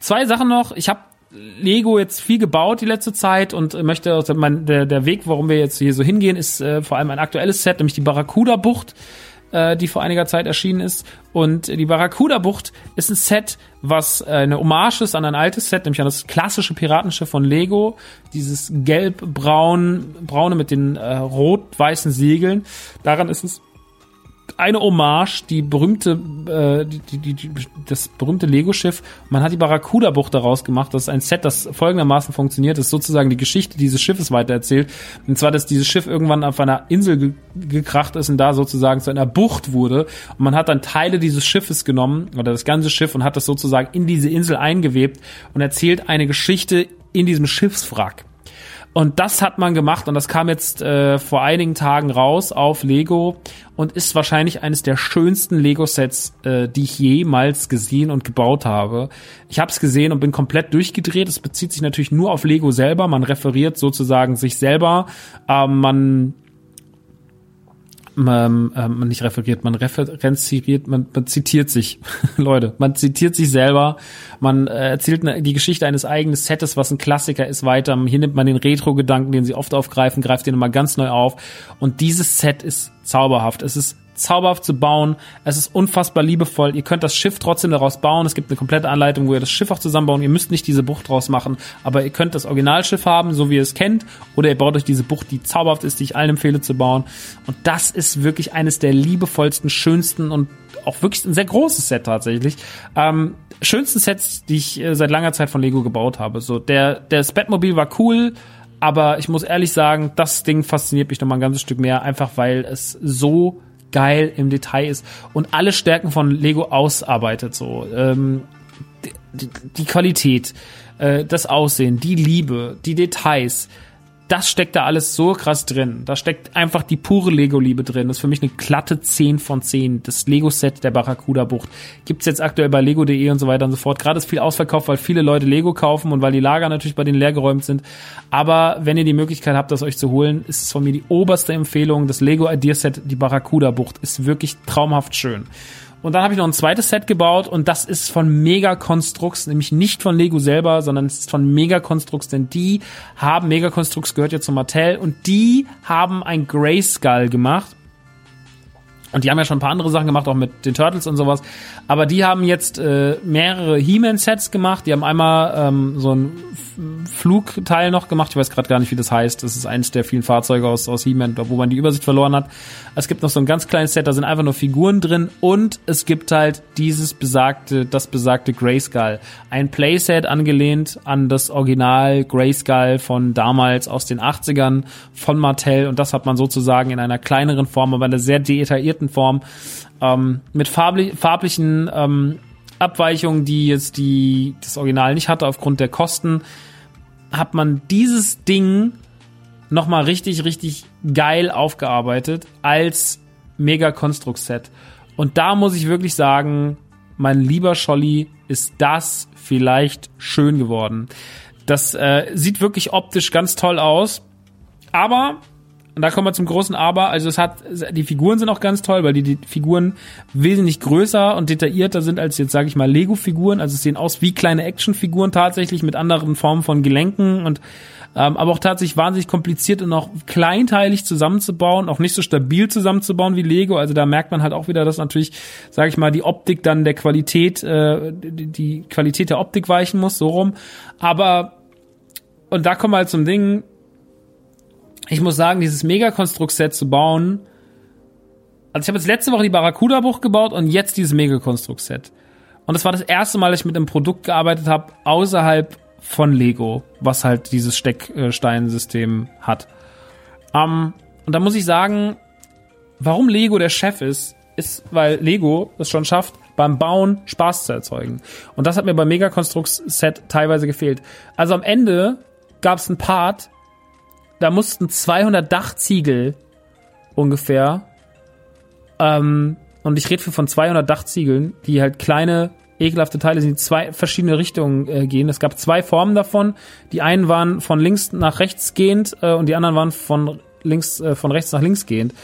Zwei Sachen noch. Ich habe Lego jetzt viel gebaut die letzte Zeit und möchte, also mein, der, der Weg, warum wir jetzt hier so hingehen, ist äh, vor allem ein aktuelles Set, nämlich die Barracuda-Bucht, äh, die vor einiger Zeit erschienen ist. Und die Barracuda-Bucht ist ein Set, was äh, eine Hommage ist an ein altes Set, nämlich an das klassische Piratenschiff von Lego. Dieses gelb-braun, braune mit den äh, rot-weißen Segeln. Daran ist es eine Hommage, die berühmte, äh, die, die, die, das berühmte Lego-Schiff. Man hat die Barracuda-Bucht daraus gemacht. Das ist ein Set, das folgendermaßen funktioniert. Das sozusagen die Geschichte dieses Schiffes weitererzählt. Und zwar, dass dieses Schiff irgendwann auf einer Insel ge gekracht ist und da sozusagen zu einer Bucht wurde. Und man hat dann Teile dieses Schiffes genommen oder das ganze Schiff und hat das sozusagen in diese Insel eingewebt und erzählt eine Geschichte in diesem Schiffswrack. Und das hat man gemacht und das kam jetzt äh, vor einigen Tagen raus auf Lego und ist wahrscheinlich eines der schönsten Lego-Sets, äh, die ich jemals gesehen und gebaut habe. Ich habe es gesehen und bin komplett durchgedreht. Es bezieht sich natürlich nur auf Lego selber. Man referiert sozusagen sich selber. Ähm, man man, äh, man nicht referiert, man referenziert, man, man zitiert sich, Leute, man zitiert sich selber, man äh, erzählt ne, die Geschichte eines eigenen Setes, was ein Klassiker ist, weiter. Hier nimmt man den Retro-Gedanken, den sie oft aufgreifen, greift den nochmal ganz neu auf. Und dieses Set ist zauberhaft. Es ist zauberhaft zu bauen. Es ist unfassbar liebevoll. Ihr könnt das Schiff trotzdem daraus bauen. Es gibt eine komplette Anleitung, wo ihr das Schiff auch zusammenbauen. Ihr müsst nicht diese Bucht draus machen, aber ihr könnt das Originalschiff haben, so wie ihr es kennt, oder ihr baut euch diese Bucht, die zauberhaft ist, die ich allen empfehle zu bauen. Und das ist wirklich eines der liebevollsten, schönsten und auch wirklich ein sehr großes Set tatsächlich. Ähm, schönsten Sets, die ich äh, seit langer Zeit von Lego gebaut habe. So der der Batmobil war cool, aber ich muss ehrlich sagen, das Ding fasziniert mich noch mal ein ganzes Stück mehr, einfach weil es so geil im Detail ist und alle Stärken von Lego ausarbeitet. So ähm, die, die Qualität, äh, das Aussehen, die Liebe, die Details das steckt da alles so krass drin. Da steckt einfach die pure Lego-Liebe drin. Das ist für mich eine glatte 10 von 10. Das Lego-Set der Barracuda-Bucht gibt's jetzt aktuell bei Lego.de und so weiter und so fort. Gerade ist viel ausverkauft, weil viele Leute Lego kaufen und weil die Lager natürlich bei denen leergeräumt sind. Aber wenn ihr die Möglichkeit habt, das euch zu holen, ist es von mir die oberste Empfehlung. Das Lego Idea-Set, die Barracuda-Bucht, ist wirklich traumhaft schön. Und dann habe ich noch ein zweites Set gebaut und das ist von Mega Constructs, nämlich nicht von Lego selber, sondern es ist von Mega Constructs, denn die haben Mega Constructs gehört ja zu Mattel und die haben ein Grayskull gemacht. Und die haben ja schon ein paar andere Sachen gemacht, auch mit den Turtles und sowas. Aber die haben jetzt äh, mehrere He-Man-Sets gemacht. Die haben einmal ähm, so ein Flugteil noch gemacht. Ich weiß gerade gar nicht, wie das heißt. Das ist eines der vielen Fahrzeuge aus, aus He-Man, wo man die Übersicht verloren hat. Es gibt noch so ein ganz kleines Set, da sind einfach nur Figuren drin. Und es gibt halt dieses besagte, das besagte Grayskull. Ein Playset angelehnt an das Original Grayskull von damals aus den 80ern von Mattel. Und das hat man sozusagen in einer kleineren Form, aber einer sehr detaillierten Form ähm, mit farblich, farblichen ähm, Abweichungen, die jetzt die das Original nicht hatte aufgrund der Kosten, hat man dieses Ding noch mal richtig richtig geil aufgearbeitet als Mega Konstrukt Set. Und da muss ich wirklich sagen, mein lieber Scholli, ist das vielleicht schön geworden. Das äh, sieht wirklich optisch ganz toll aus, aber und da kommen wir zum großen Aber. Also es hat, die Figuren sind auch ganz toll, weil die, die Figuren wesentlich größer und detaillierter sind als jetzt, sage ich mal, Lego-Figuren. Also es sehen aus wie kleine Actionfiguren tatsächlich mit anderen Formen von Gelenken und ähm, aber auch tatsächlich wahnsinnig kompliziert und auch kleinteilig zusammenzubauen, auch nicht so stabil zusammenzubauen wie Lego. Also da merkt man halt auch wieder, dass natürlich, sage ich mal, die Optik dann der Qualität, äh, die, die Qualität der Optik weichen muss, so rum. Aber und da kommen wir halt zum Ding, ich muss sagen, dieses Megakonstrukt-Set zu bauen, Also ich habe jetzt letzte Woche die Barracuda-Bucht gebaut und jetzt dieses Megakonstrukt-Set. Und das war das erste Mal, dass ich mit einem Produkt gearbeitet habe, außerhalb von Lego, was halt dieses Stecksteinsystem hat. Um, und da muss ich sagen, warum Lego der Chef ist, ist, weil Lego es schon schafft, beim Bauen Spaß zu erzeugen. Und das hat mir beim Megakonstrukt-Set teilweise gefehlt. Also am Ende gab es einen Part, da mussten 200 Dachziegel ungefähr ähm, und ich rede von 200 Dachziegeln, die halt kleine, ekelhafte Teile sind, die zwei verschiedene Richtungen äh, gehen. Es gab zwei Formen davon. Die einen waren von links nach rechts gehend äh, und die anderen waren von links, äh, von rechts nach links gehend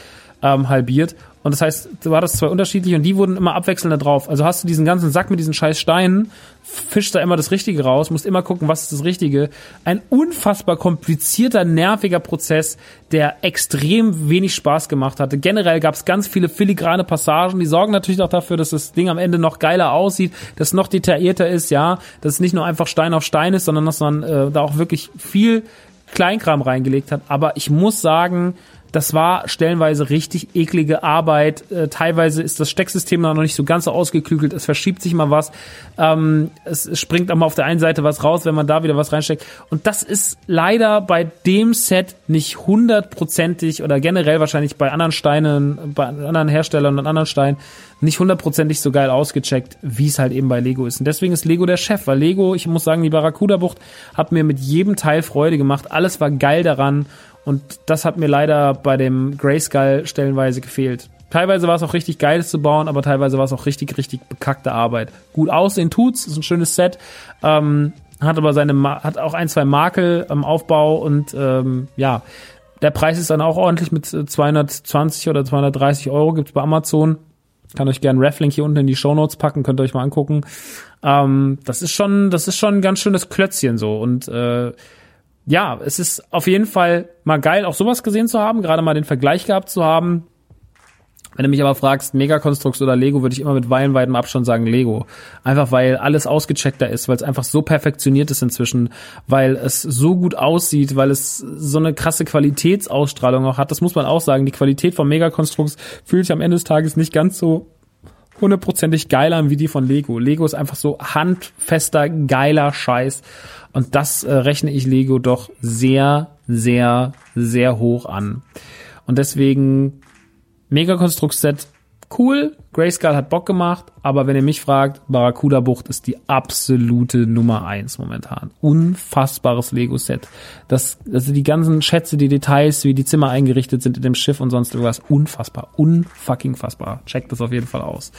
ähm, halbiert. Und das heißt, du war das zwei unterschiedliche und die wurden immer abwechselnd da drauf. Also hast du diesen ganzen Sack mit diesen scheiß Steinen, fischst da immer das Richtige raus, musst immer gucken, was ist das Richtige. Ein unfassbar komplizierter, nerviger Prozess, der extrem wenig Spaß gemacht hatte. Generell gab es ganz viele filigrane Passagen, die sorgen natürlich auch dafür, dass das Ding am Ende noch geiler aussieht, dass es noch detaillierter ist, ja, dass es nicht nur einfach Stein auf Stein ist, sondern dass man äh, da auch wirklich viel Kleinkram reingelegt hat. Aber ich muss sagen, das war stellenweise richtig eklige Arbeit. Äh, teilweise ist das Stecksystem noch nicht so ganz so ausgeklügelt. Es verschiebt sich mal was. Ähm, es, springt auch mal auf der einen Seite was raus, wenn man da wieder was reinsteckt. Und das ist leider bei dem Set nicht hundertprozentig oder generell wahrscheinlich bei anderen Steinen, bei anderen Herstellern und anderen Steinen nicht hundertprozentig so geil ausgecheckt, wie es halt eben bei Lego ist. Und deswegen ist Lego der Chef, weil Lego, ich muss sagen, die Barracuda-Bucht hat mir mit jedem Teil Freude gemacht. Alles war geil daran. Und das hat mir leider bei dem Grayskull stellenweise gefehlt. Teilweise war es auch richtig geil zu bauen, aber teilweise war es auch richtig, richtig bekackte Arbeit. Gut aussehen tut's, ist ein schönes Set, ähm, hat aber seine, hat auch ein, zwei Makel am Aufbau und ähm, ja, der Preis ist dann auch ordentlich mit 220 oder 230 Euro gibt's bei Amazon. Kann euch gerne Rafflink hier unten in die Show Notes packen, könnt ihr euch mal angucken. Ähm, das ist schon, das ist schon ein ganz schönes Klötzchen so und äh, ja, es ist auf jeden Fall mal geil, auch sowas gesehen zu haben, gerade mal den Vergleich gehabt zu haben. Wenn du mich aber fragst, Megakonstrukt oder Lego, würde ich immer mit weitem Abstand sagen Lego. Einfach weil alles ausgecheckter ist, weil es einfach so perfektioniert ist inzwischen, weil es so gut aussieht, weil es so eine krasse Qualitätsausstrahlung auch hat. Das muss man auch sagen. Die Qualität von Megakonstrukt fühlt sich am Ende des Tages nicht ganz so hundertprozentig geil an wie die von Lego. Lego ist einfach so handfester, geiler Scheiß. Und das äh, rechne ich Lego doch sehr, sehr, sehr hoch an. Und deswegen Mega Konstruktset cool. Grayskull hat Bock gemacht, aber wenn ihr mich fragt, Barracuda Bucht ist die absolute Nummer eins momentan. Unfassbares Lego-Set. Das, also die ganzen Schätze, die Details, wie die Zimmer eingerichtet sind in dem Schiff und sonst irgendwas, unfassbar. Unfucking fassbar. Checkt das auf jeden Fall aus.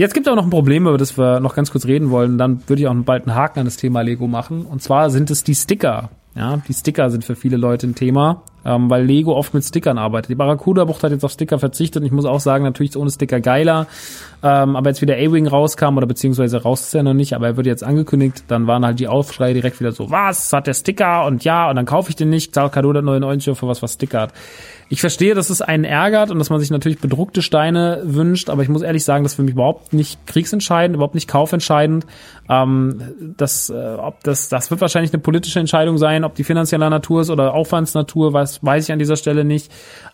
Jetzt gibt es auch noch ein Problem, über das wir noch ganz kurz reden wollen. Dann würde ich auch bald einen Haken an das Thema Lego machen. Und zwar sind es die Sticker. Ja, die Sticker sind für viele Leute ein Thema, ähm, weil Lego oft mit Stickern arbeitet. Die Barracuda-Bucht hat jetzt auf Sticker verzichtet und ich muss auch sagen, natürlich ist ohne Sticker geiler. Ähm, aber jetzt wieder A-Wing rauskam oder beziehungsweise raus ist er noch nicht, aber er wird jetzt angekündigt, dann waren halt die Aufschreie direkt wieder so, was, hat der Sticker und ja, und dann kaufe ich den nicht, zahl Kado 99 für was, was Sticker hat. Ich verstehe, dass es einen ärgert und dass man sich natürlich bedruckte Steine wünscht, aber ich muss ehrlich sagen, das ist für mich überhaupt nicht kriegsentscheidend, überhaupt nicht kaufentscheidend. Ähm, das, äh, ob das, das wird wahrscheinlich eine politische Entscheidung sein, ob die finanzieller Natur ist oder Aufwandsnatur, weiß, weiß ich an dieser Stelle nicht.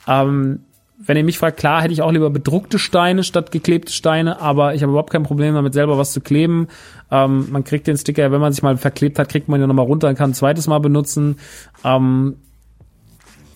Ähm, wenn ihr mich fragt, klar hätte ich auch lieber bedruckte Steine statt geklebte Steine, aber ich habe überhaupt kein Problem damit, selber was zu kleben. Ähm, man kriegt den Sticker, wenn man sich mal verklebt hat, kriegt man ihn nochmal runter und kann ein zweites Mal benutzen. Ähm,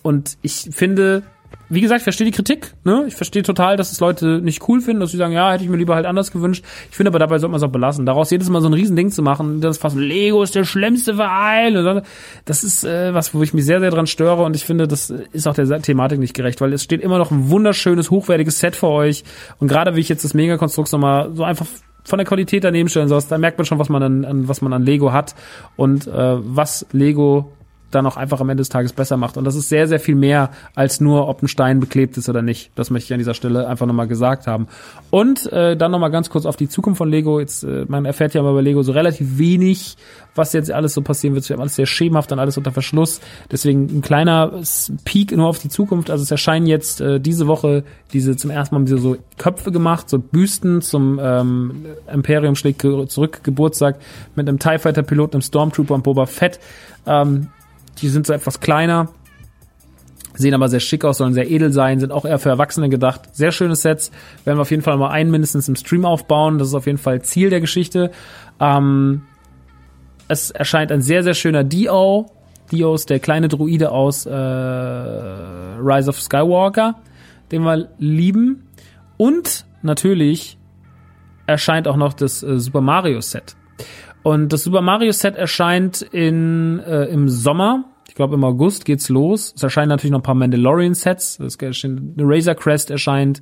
und ich finde, wie gesagt, ich verstehe die Kritik. Ne? Ich verstehe total, dass es Leute nicht cool finden, dass sie sagen, ja, hätte ich mir lieber halt anders gewünscht. Ich finde aber dabei sollte man es auch belassen. Daraus jedes Mal so ein Riesending zu machen, das ist fast Lego ist der schlimmste Verein. Das ist äh, was, wo ich mich sehr, sehr dran störe und ich finde, das ist auch der Thematik nicht gerecht, weil es steht immer noch ein wunderschönes, hochwertiges Set vor euch. Und gerade wie ich jetzt das Megakonstrukt nochmal so einfach von der Qualität daneben stellen soll, da merkt man schon, was man an, an was man an Lego hat und äh, was Lego dann auch einfach am Ende des Tages besser macht. Und das ist sehr, sehr viel mehr als nur, ob ein Stein beklebt ist oder nicht. Das möchte ich an dieser Stelle einfach nochmal gesagt haben. Und äh, dann nochmal ganz kurz auf die Zukunft von Lego. Jetzt, äh, man erfährt ja mal bei Lego so relativ wenig, was jetzt alles so passieren wird. Wir haben alles sehr schemenhaft und alles unter Verschluss. Deswegen ein kleiner Peak nur auf die Zukunft. Also es erscheinen jetzt äh, diese Woche diese zum ersten Mal so Köpfe gemacht, so Büsten zum ähm, Imperium schlägt zurück Geburtstag mit einem TIE Fighter Piloten, einem Stormtrooper und Boba Fett. Ähm, die sind so etwas kleiner. Sehen aber sehr schick aus, sollen sehr edel sein, sind auch eher für Erwachsene gedacht. Sehr schöne Sets. Werden wir auf jeden Fall mal einen mindestens im Stream aufbauen. Das ist auf jeden Fall Ziel der Geschichte. Ähm, es erscheint ein sehr, sehr schöner Dio. Dio ist der kleine Druide aus äh, Rise of Skywalker, den wir lieben. Und natürlich erscheint auch noch das äh, Super Mario Set. Und das Super Mario Set erscheint in, äh, im Sommer ich glaube, im August geht's los. Es erscheinen natürlich noch ein paar Mandalorian-Sets. Eine Razor Crest erscheint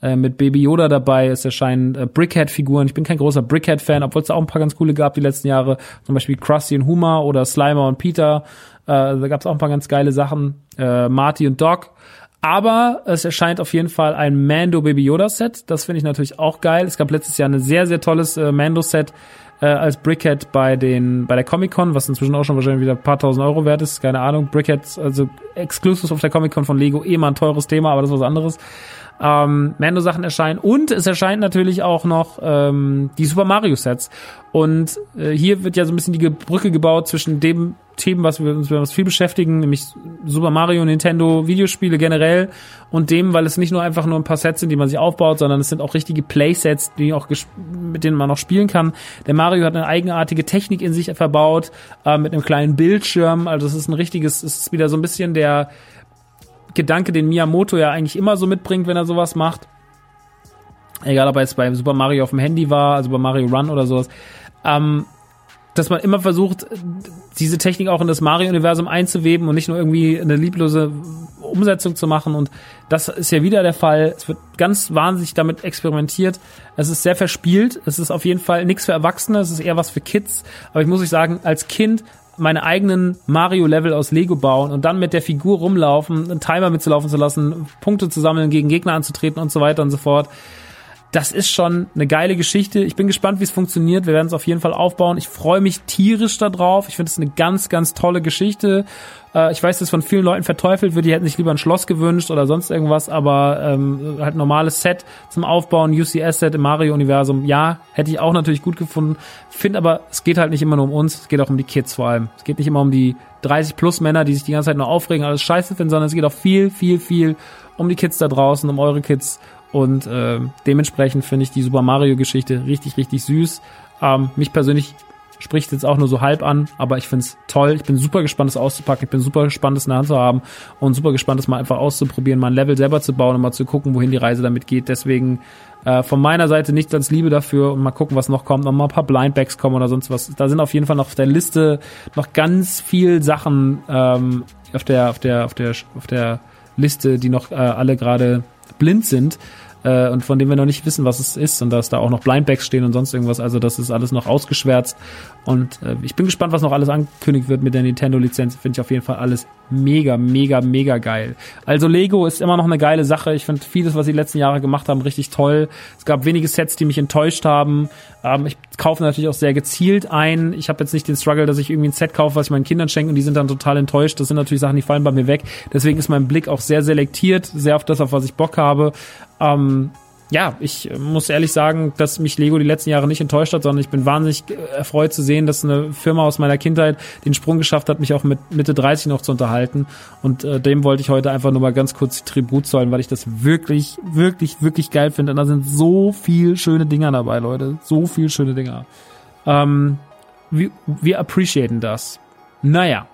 äh, mit Baby Yoda dabei. Es erscheinen äh, Brickhead-Figuren. Ich bin kein großer Brickhead-Fan, obwohl es auch ein paar ganz coole gab die letzten Jahre. Zum Beispiel Krusty und Huma oder Slimer und Peter. Äh, da gab's auch ein paar ganz geile Sachen. Äh, Marty und Doc. Aber es erscheint auf jeden Fall ein Mando Baby Yoda Set. Das finde ich natürlich auch geil. Es gab letztes Jahr ein sehr, sehr tolles äh, Mando Set äh, als Brickhead bei den bei der Comic Con, was inzwischen auch schon wahrscheinlich wieder ein paar tausend Euro wert ist, keine Ahnung. Brickhead, also Exclusives auf der Comic Con von Lego, eh mal ein teures Thema, aber das ist was anderes. Ähm, Mando-Sachen erscheinen und es erscheint natürlich auch noch ähm, die Super Mario Sets. Und äh, hier wird ja so ein bisschen die Brücke gebaut zwischen dem Themen, was wir uns, wir viel beschäftigen, nämlich Super Mario, Nintendo, Videospiele generell und dem, weil es nicht nur einfach nur ein paar Sets sind, die man sich aufbaut, sondern es sind auch richtige Playsets, die auch mit denen man noch spielen kann. Der Mario hat eine eigenartige Technik in sich verbaut, äh, mit einem kleinen Bildschirm. Also es ist ein richtiges, es ist wieder so ein bisschen der Gedanke, den Miyamoto ja eigentlich immer so mitbringt, wenn er sowas macht. Egal, ob er jetzt bei Super Mario auf dem Handy war, also bei Mario Run oder sowas. Ähm, dass man immer versucht, diese Technik auch in das Mario-Universum einzuweben und nicht nur irgendwie eine lieblose Umsetzung zu machen. Und das ist ja wieder der Fall. Es wird ganz wahnsinnig damit experimentiert. Es ist sehr verspielt. Es ist auf jeden Fall nichts für Erwachsene. Es ist eher was für Kids. Aber ich muss euch sagen, als Kind meine eigenen Mario-Level aus Lego bauen und dann mit der Figur rumlaufen, einen Timer mitzulaufen zu lassen, Punkte zu sammeln, gegen Gegner anzutreten und so weiter und so fort das ist schon eine geile Geschichte. Ich bin gespannt, wie es funktioniert. Wir werden es auf jeden Fall aufbauen. Ich freue mich tierisch darauf. Ich finde es eine ganz, ganz tolle Geschichte. Äh, ich weiß, dass von vielen Leuten verteufelt wird. Die hätten sich lieber ein Schloss gewünscht oder sonst irgendwas, aber ähm, halt normales Set zum Aufbauen, UCS-Set im Mario-Universum. Ja, hätte ich auch natürlich gut gefunden. Finde aber, es geht halt nicht immer nur um uns. Es geht auch um die Kids vor allem. Es geht nicht immer um die 30 plus Männer, die sich die ganze Zeit nur aufregen, alles scheiße finden, sondern es geht auch viel, viel, viel um die Kids da draußen, um eure Kids und äh, dementsprechend finde ich die Super Mario-Geschichte richtig, richtig süß. Ähm, mich persönlich spricht jetzt auch nur so halb an, aber ich finde es toll. Ich bin super gespannt, das auszupacken. Ich bin super gespannt, das in der Hand zu haben und super gespannt, das mal einfach auszuprobieren, mal ein Level selber zu bauen und mal zu gucken, wohin die Reise damit geht. Deswegen äh, von meiner Seite nichts als Liebe dafür und mal gucken, was noch kommt. Noch mal ein paar Blindbacks kommen oder sonst was. Da sind auf jeden Fall noch auf der Liste noch ganz viel Sachen ähm, auf der auf der auf der auf der Liste, die noch äh, alle gerade blind sind äh, und von dem wir noch nicht wissen, was es ist und dass da auch noch Blindbacks stehen und sonst irgendwas. Also das ist alles noch ausgeschwärzt und äh, ich bin gespannt, was noch alles angekündigt wird mit der Nintendo-Lizenz. Finde ich auf jeden Fall alles mega, mega, mega geil. Also Lego ist immer noch eine geile Sache. Ich finde vieles, was sie die letzten Jahre gemacht haben, richtig toll. Es gab wenige Sets, die mich enttäuscht haben. Ähm, ich kaufe natürlich auch sehr gezielt ein. Ich habe jetzt nicht den Struggle, dass ich irgendwie ein Set kaufe, was ich meinen Kindern schenke und die sind dann total enttäuscht. Das sind natürlich Sachen, die fallen bei mir weg. Deswegen ist mein Blick auch sehr selektiert, sehr auf das, auf was ich Bock habe. Ähm, ja, ich muss ehrlich sagen, dass mich Lego die letzten Jahre nicht enttäuscht hat, sondern ich bin wahnsinnig erfreut zu sehen, dass eine Firma aus meiner Kindheit den Sprung geschafft hat, mich auch mit Mitte 30 noch zu unterhalten. Und äh, dem wollte ich heute einfach nur mal ganz kurz Tribut zollen, weil ich das wirklich, wirklich, wirklich geil finde. Und da sind so viel schöne Dinger dabei, Leute. So viel schöne Dinger. Ähm, wir, wir appreciaten das. Naja,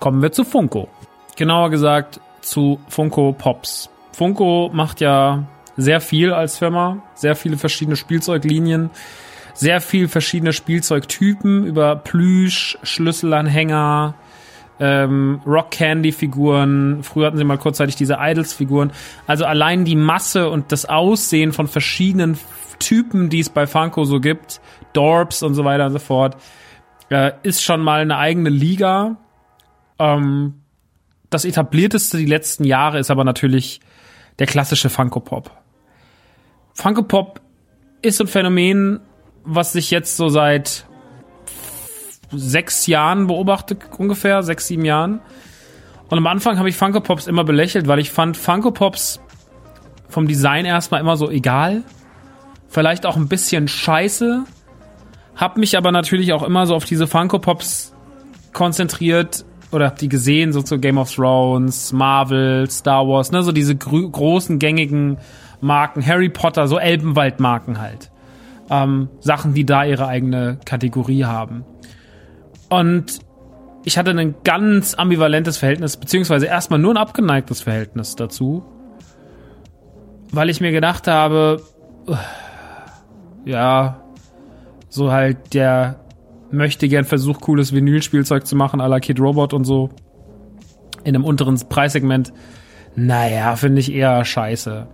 kommen wir zu Funko. Genauer gesagt zu Funko Pops. Funko macht ja sehr viel als Firma, sehr viele verschiedene Spielzeuglinien, sehr viel verschiedene Spielzeugtypen über Plüsch, Schlüsselanhänger, ähm, Rock Candy Figuren. Früher hatten sie mal kurzzeitig diese Idols Figuren. Also allein die Masse und das Aussehen von verschiedenen Typen, die es bei Funko so gibt, Dorps und so weiter und so fort, äh, ist schon mal eine eigene Liga. Ähm, das etablierteste die letzten Jahre ist aber natürlich der klassische Funko Pop. Funko Pop ist ein Phänomen, was sich jetzt so seit sechs Jahren beobachtet, ungefähr, sechs, sieben Jahren. Und am Anfang habe ich Funko Pops immer belächelt, weil ich fand Funko Pops vom Design erstmal immer so egal. Vielleicht auch ein bisschen scheiße. Hab mich aber natürlich auch immer so auf diese Funko Pops konzentriert, oder hab die gesehen, so zu Game of Thrones, Marvel, Star Wars, ne, so diese großen gängigen Marken, Harry Potter, so Elbenwald-Marken halt. Ähm, Sachen, die da ihre eigene Kategorie haben. Und ich hatte ein ganz ambivalentes Verhältnis, beziehungsweise erstmal nur ein abgeneigtes Verhältnis dazu, weil ich mir gedacht habe, ja, so halt der möchte gern versucht, cooles Vinylspielzeug zu machen, à la Kid Robot und so. In einem unteren Preissegment. Naja, finde ich eher scheiße.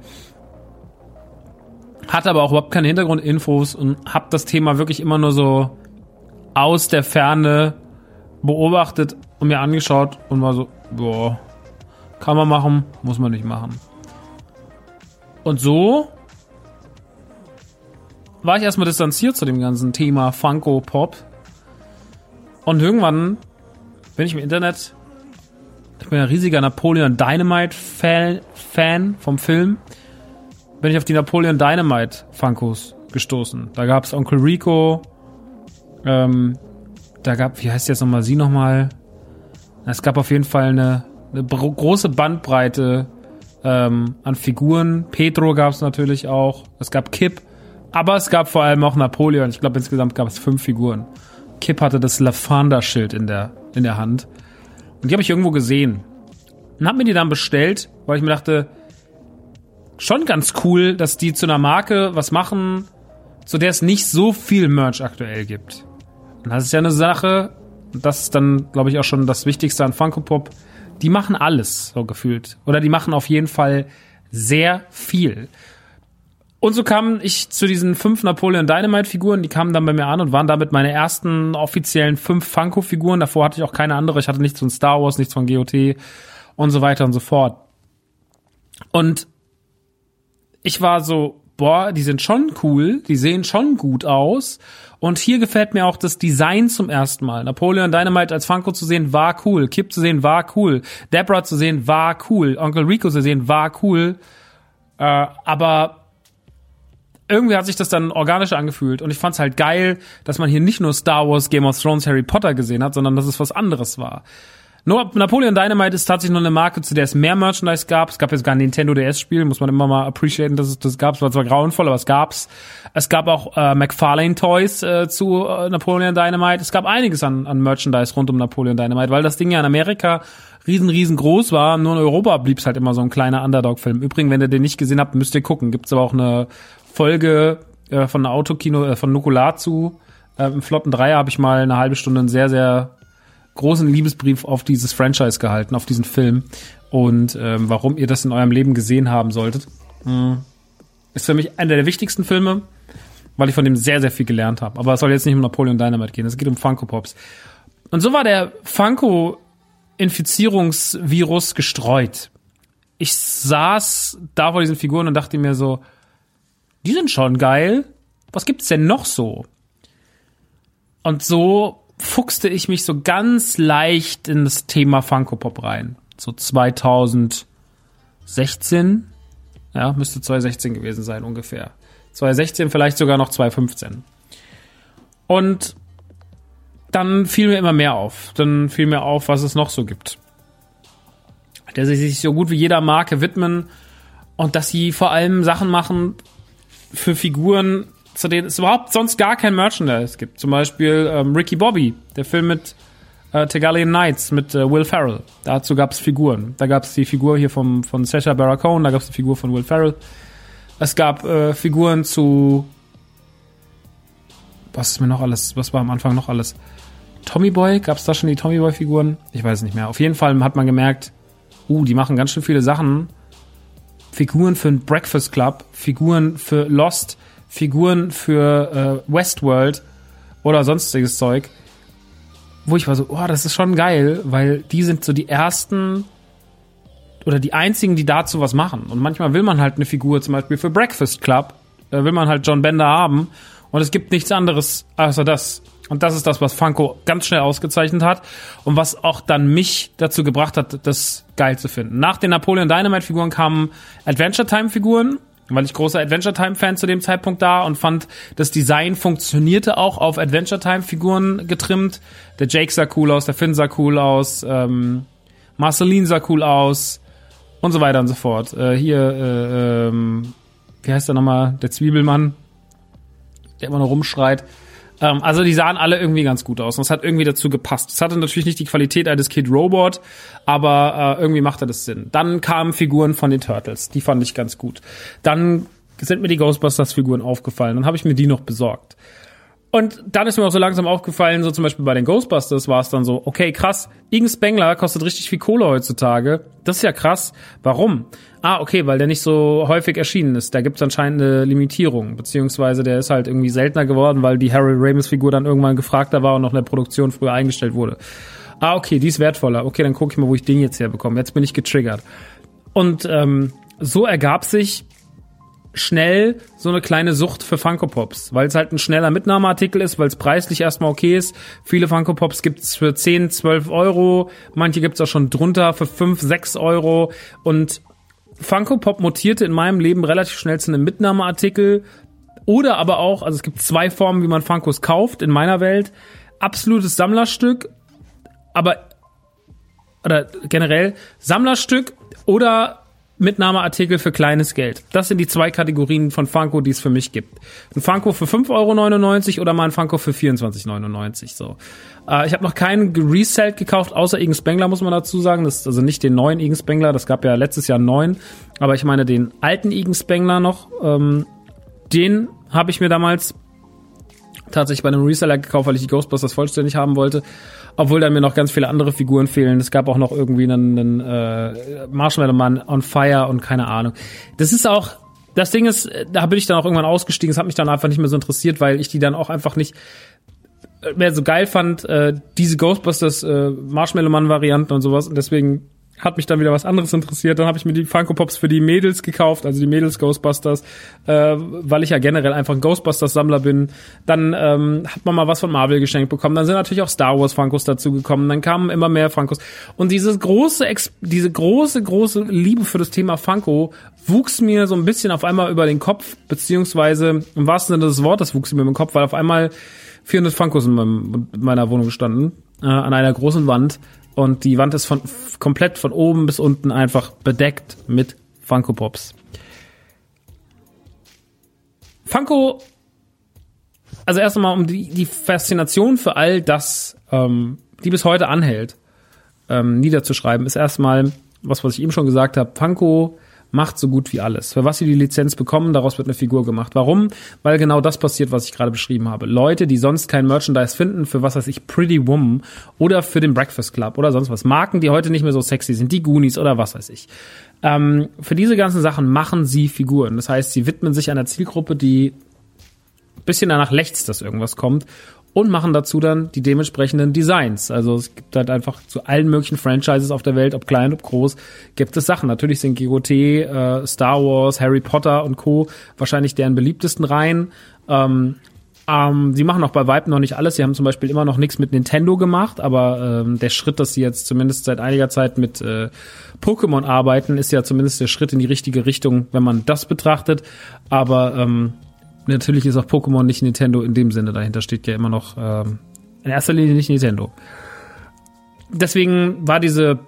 Hat aber auch überhaupt keine Hintergrundinfos und hab das Thema wirklich immer nur so aus der Ferne beobachtet und mir angeschaut und war so, boah, kann man machen, muss man nicht machen. Und so war ich erstmal distanziert zu dem ganzen Thema Funko Pop. Und irgendwann bin ich im Internet, ich bin ein riesiger Napoleon Dynamite Fan vom Film, bin ich auf die Napoleon Dynamite Funkos gestoßen. Da gab's Onkel Rico, ähm, da gab, wie heißt jetzt nochmal sie nochmal? Es gab auf jeden Fall eine, eine große Bandbreite ähm, an Figuren. Pedro gab es natürlich auch. Es gab Kip. Aber es gab vor allem auch Napoleon. Ich glaube, insgesamt gab es fünf Figuren. Kip hatte das Lavanda-Schild in der, in der Hand. Und die habe ich irgendwo gesehen. Und habe mir die dann bestellt, weil ich mir dachte, schon ganz cool, dass die zu einer Marke was machen, zu der es nicht so viel Merch aktuell gibt. Und das ist ja eine Sache, das ist dann, glaube ich, auch schon das Wichtigste an Funko Pop. Die machen alles, so gefühlt. Oder die machen auf jeden Fall sehr viel. Und so kam ich zu diesen fünf Napoleon Dynamite Figuren, die kamen dann bei mir an und waren damit meine ersten offiziellen fünf Funko Figuren. Davor hatte ich auch keine andere. Ich hatte nichts von Star Wars, nichts von GOT und so weiter und so fort. Und ich war so, boah, die sind schon cool, die sehen schon gut aus. Und hier gefällt mir auch das Design zum ersten Mal. Napoleon Dynamite als Funko zu sehen war cool. Kip zu sehen war cool. Deborah zu sehen war cool. Onkel Rico zu sehen war cool. Äh, aber irgendwie hat sich das dann organischer angefühlt und ich fand's halt geil, dass man hier nicht nur Star Wars, Game of Thrones, Harry Potter gesehen hat, sondern dass es was anderes war. Napoleon Dynamite ist tatsächlich nur eine Marke, zu der es mehr Merchandise gab. Es gab jetzt gar ein Nintendo DS-Spiel, muss man immer mal appreciaten, dass es das gab. Es war zwar grauenvoll, aber es gab's. Es gab auch äh, McFarlane Toys äh, zu äh, Napoleon Dynamite. Es gab einiges an, an Merchandise rund um Napoleon Dynamite, weil das Ding ja in Amerika riesen, riesengroß war. Nur in Europa blieb's halt immer so ein kleiner Underdog-Film. Übrigens, wenn ihr den nicht gesehen habt, müsst ihr gucken. Gibt's aber auch eine Folge äh, von Autokino, äh, von Nukular zu. Äh, Im Flotten Dreier habe ich mal eine halbe Stunde einen sehr, sehr großen Liebesbrief auf dieses Franchise gehalten, auf diesen Film. Und ähm, warum ihr das in eurem Leben gesehen haben solltet. Mhm. Ist für mich einer der wichtigsten Filme, weil ich von dem sehr, sehr viel gelernt habe. Aber es soll jetzt nicht um Napoleon Dynamite gehen, es geht um Funko Pops. Und so war der Funko-Infizierungsvirus gestreut. Ich saß da vor diesen Figuren und dachte mir so, die sind schon geil. Was gibt's denn noch so? Und so fuchste ich mich so ganz leicht in das Thema Funko Pop rein. So 2016. Ja, müsste 2016 gewesen sein ungefähr. 2016, vielleicht sogar noch 2015. Und dann fiel mir immer mehr auf. Dann fiel mir auf, was es noch so gibt. Dass sie sich so gut wie jeder Marke widmen und dass sie vor allem Sachen machen für Figuren, zu denen es überhaupt sonst gar kein Merchandise gibt. Zum Beispiel ähm, Ricky Bobby, der Film mit äh, Tegalian Knights mit äh, Will Ferrell. Dazu gab es Figuren. Da gab es die Figur hier vom, von Sacha Baron da gab es die Figur von Will Ferrell. Es gab äh, Figuren zu was ist mir noch alles, was war am Anfang noch alles? Tommy Boy, gab es da schon die Tommy Boy Figuren? Ich weiß nicht mehr. Auf jeden Fall hat man gemerkt, uh, die machen ganz schön viele Sachen. Figuren für ein Breakfast Club, Figuren für Lost, Figuren für äh, Westworld oder sonstiges Zeug, wo ich war so, oh, das ist schon geil, weil die sind so die ersten oder die einzigen, die dazu was machen. Und manchmal will man halt eine Figur, zum Beispiel für Breakfast Club, da will man halt John Bender haben und es gibt nichts anderes außer das. Und das ist das, was Funko ganz schnell ausgezeichnet hat und was auch dann mich dazu gebracht hat, das geil zu finden. Nach den Napoleon Dynamite Figuren kamen Adventure Time Figuren weil ich großer Adventure Time Fan zu dem Zeitpunkt da und fand, das Design funktionierte auch auf Adventure Time Figuren getrimmt. Der Jake sah cool aus, der Finn sah cool aus, ähm, Marceline sah cool aus und so weiter und so fort. Äh, hier, äh, ähm, wie heißt der nochmal? Der Zwiebelmann, der immer noch rumschreit. Ähm, also die sahen alle irgendwie ganz gut aus und es hat irgendwie dazu gepasst. Es hatte natürlich nicht die Qualität eines Kid Robot, aber äh, irgendwie machte das Sinn. Dann kamen Figuren von den Turtles, die fand ich ganz gut. Dann sind mir die Ghostbusters-Figuren aufgefallen, dann habe ich mir die noch besorgt. Und dann ist mir auch so langsam aufgefallen, so zum Beispiel bei den Ghostbusters war es dann so, okay, krass, Igen Spengler kostet richtig viel Kohle heutzutage. Das ist ja krass. Warum? Ah, okay, weil der nicht so häufig erschienen ist. Da gibt es anscheinend eine Limitierung, beziehungsweise der ist halt irgendwie seltener geworden, weil die Harry Ramis-Figur dann irgendwann gefragter war und noch in der Produktion früher eingestellt wurde. Ah, okay, die ist wertvoller. Okay, dann gucke ich mal, wo ich den jetzt herbekomme. Jetzt bin ich getriggert. Und ähm, so ergab sich schnell so eine kleine Sucht für Funko Pops, weil es halt ein schneller Mitnahmeartikel ist, weil es preislich erstmal okay ist. Viele Funko Pops gibt's für 10, 12 Euro, manche gibt's auch schon drunter für 5, 6 Euro und Funko Pop mutierte in meinem Leben relativ schnell zu einem Mitnahmeartikel oder aber auch, also es gibt zwei Formen, wie man Funkos kauft in meiner Welt. Absolutes Sammlerstück, aber oder generell Sammlerstück oder Mitnahmeartikel für kleines Geld. Das sind die zwei Kategorien von Funko, die es für mich gibt. Ein Funko für 5,99 Euro oder mal ein Funko für 24,99 so. Äh, ich habe noch keinen Reselt gekauft, außer Igen Spengler, muss man dazu sagen. Das also nicht den neuen Igen Spengler, das gab ja letztes Jahr neuen, aber ich meine den alten Igen Spengler noch. Ähm, den habe ich mir damals tatsächlich bei einem Reseller gekauft, weil ich die Ghostbusters vollständig haben wollte obwohl da mir noch ganz viele andere Figuren fehlen. Es gab auch noch irgendwie einen, einen äh, Marshmallow Man on Fire und keine Ahnung. Das ist auch das Ding ist, da bin ich dann auch irgendwann ausgestiegen. Es hat mich dann einfach nicht mehr so interessiert, weil ich die dann auch einfach nicht mehr so geil fand, äh, diese Ghostbusters äh, Marshmallow Man Varianten und sowas. Und deswegen hat mich dann wieder was anderes interessiert. Dann habe ich mir die Funko Pops für die Mädels gekauft, also die Mädels Ghostbusters, äh, weil ich ja generell einfach ein Ghostbusters Sammler bin. Dann ähm, hat man mal was von Marvel geschenkt bekommen. Dann sind natürlich auch Star Wars Funkos dazu gekommen. Dann kamen immer mehr Funkos und dieses große, diese große, große Liebe für das Thema Funko wuchs mir so ein bisschen auf einmal über den Kopf, beziehungsweise im wahrsten Sinne des Wortes wuchs mir im Kopf, weil auf einmal 400 Funkos in, meinem, in meiner Wohnung standen äh, an einer großen Wand und die Wand ist von komplett von oben bis unten einfach bedeckt mit Funko Pops. Funko, also erst einmal um die, die Faszination für all das, ähm, die bis heute anhält, ähm, niederzuschreiben, ist erstmal was, was ich eben schon gesagt habe. Funko macht so gut wie alles. Für was sie die Lizenz bekommen, daraus wird eine Figur gemacht. Warum? Weil genau das passiert, was ich gerade beschrieben habe. Leute, die sonst kein Merchandise finden, für was weiß ich, Pretty Woman oder für den Breakfast Club oder sonst was. Marken, die heute nicht mehr so sexy sind, die Goonies oder was weiß ich. Ähm, für diese ganzen Sachen machen sie Figuren. Das heißt, sie widmen sich einer Zielgruppe, die bisschen danach lechzt, dass irgendwas kommt und machen dazu dann die dementsprechenden Designs. Also es gibt halt einfach zu allen möglichen Franchises auf der Welt, ob klein, ob groß, gibt es Sachen. Natürlich sind GOT, äh, Star Wars, Harry Potter und Co. wahrscheinlich deren beliebtesten Reihen. Ähm, ähm, sie machen auch bei Vibe noch nicht alles. Sie haben zum Beispiel immer noch nichts mit Nintendo gemacht, aber ähm, der Schritt, dass sie jetzt zumindest seit einiger Zeit mit äh, Pokémon arbeiten, ist ja zumindest der Schritt in die richtige Richtung, wenn man das betrachtet. Aber ähm, natürlich ist auch Pokémon nicht Nintendo in dem Sinne. Dahinter steht ja immer noch ähm, in erster Linie nicht Nintendo. Deswegen war diese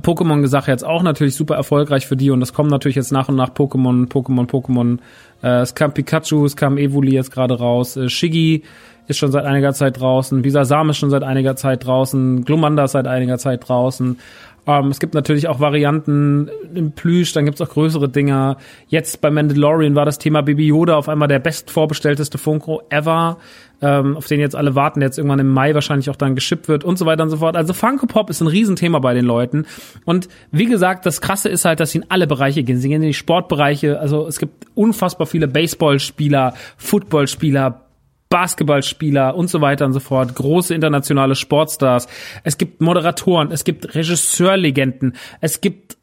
Pokémon-Sache jetzt auch natürlich super erfolgreich für die und es kommen natürlich jetzt nach und nach Pokémon, Pokémon, Pokémon. Äh, es kam Pikachu, es kam Evoli jetzt gerade raus. Äh, Shiggy ist schon seit einiger Zeit draußen. Bisasam ist schon seit einiger Zeit draußen. Glumanda ist seit einiger Zeit draußen. Ähm, es gibt natürlich auch Varianten im Plüsch, dann gibt's auch größere Dinger. Jetzt bei Mandalorian war das Thema Baby Yoda auf einmal der best vorbestellteste Funko ever, ähm, auf den jetzt alle warten, der jetzt irgendwann im Mai wahrscheinlich auch dann geschippt wird und so weiter und so fort. Also Funko Pop ist ein Riesenthema bei den Leuten. Und wie gesagt, das Krasse ist halt, dass sie in alle Bereiche gehen. Sie gehen in die Sportbereiche. Also es gibt unfassbar viele Baseballspieler, Footballspieler, Basketballspieler und so weiter und so fort, große internationale Sportstars. Es gibt Moderatoren, es gibt Regisseurlegenden, es gibt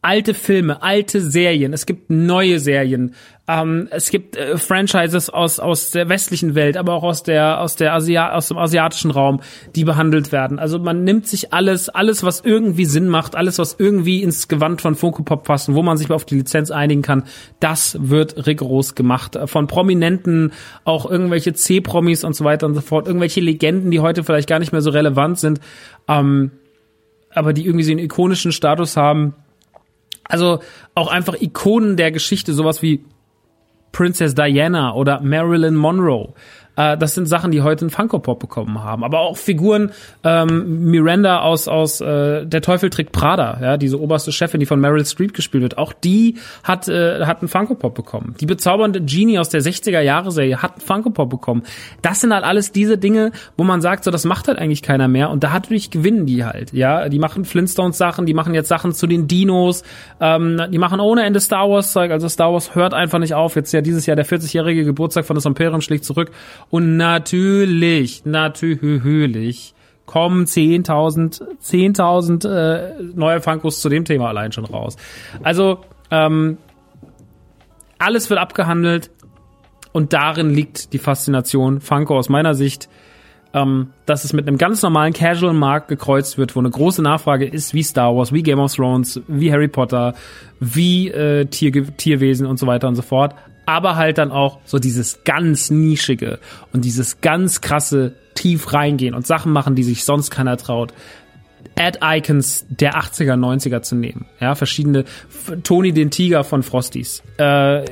alte Filme, alte Serien, es gibt neue Serien, ähm, es gibt äh, Franchises aus aus der westlichen Welt, aber auch aus der aus der Asia aus dem asiatischen Raum, die behandelt werden. Also man nimmt sich alles, alles was irgendwie Sinn macht, alles was irgendwie ins Gewand von Funko Pop passt, wo man sich auf die Lizenz einigen kann, das wird rigoros gemacht. Von Prominenten, auch irgendwelche C-Promis und so weiter und so fort, irgendwelche Legenden, die heute vielleicht gar nicht mehr so relevant sind, ähm, aber die irgendwie so einen ikonischen Status haben. Also auch einfach Ikonen der Geschichte, sowas wie Princess Diana oder Marilyn Monroe. Äh, das sind Sachen, die heute einen Funko Pop bekommen haben. Aber auch Figuren, ähm, Miranda aus, aus äh, Der Teufel trägt Prada, ja, diese oberste Chefin, die von Meryl Streep gespielt wird, auch die hat, äh, hat einen Funko Pop bekommen. Die bezaubernde Genie aus der 60er Jahre Serie hat einen Funko Pop bekommen. Das sind halt alles diese Dinge, wo man sagt, so, das macht halt eigentlich keiner mehr. Und da hat natürlich gewinnen die halt, ja. Die machen Flintstones Sachen, die machen jetzt Sachen zu den Dinos, ähm, die machen ohne Ende Star Wars Zeug. Also Star Wars hört einfach nicht auf. Jetzt ja dieses Jahr der 40-jährige Geburtstag von das Imperium schlägt zurück. Und natürlich, natürlich kommen 10.000 10.000 äh, neue Funkos zu dem Thema allein schon raus. Also ähm, alles wird abgehandelt und darin liegt die Faszination Funko aus meiner Sicht, ähm, dass es mit einem ganz normalen Casual-Markt gekreuzt wird, wo eine große Nachfrage ist, wie Star Wars, wie Game of Thrones, wie Harry Potter, wie äh, Tier Tierwesen und so weiter und so fort aber halt dann auch so dieses ganz nischige und dieses ganz krasse tief reingehen und Sachen machen, die sich sonst keiner traut. Ad-Icons der 80er, 90er zu nehmen. Ja, verschiedene, Tony den Tiger von Frosties. Äh,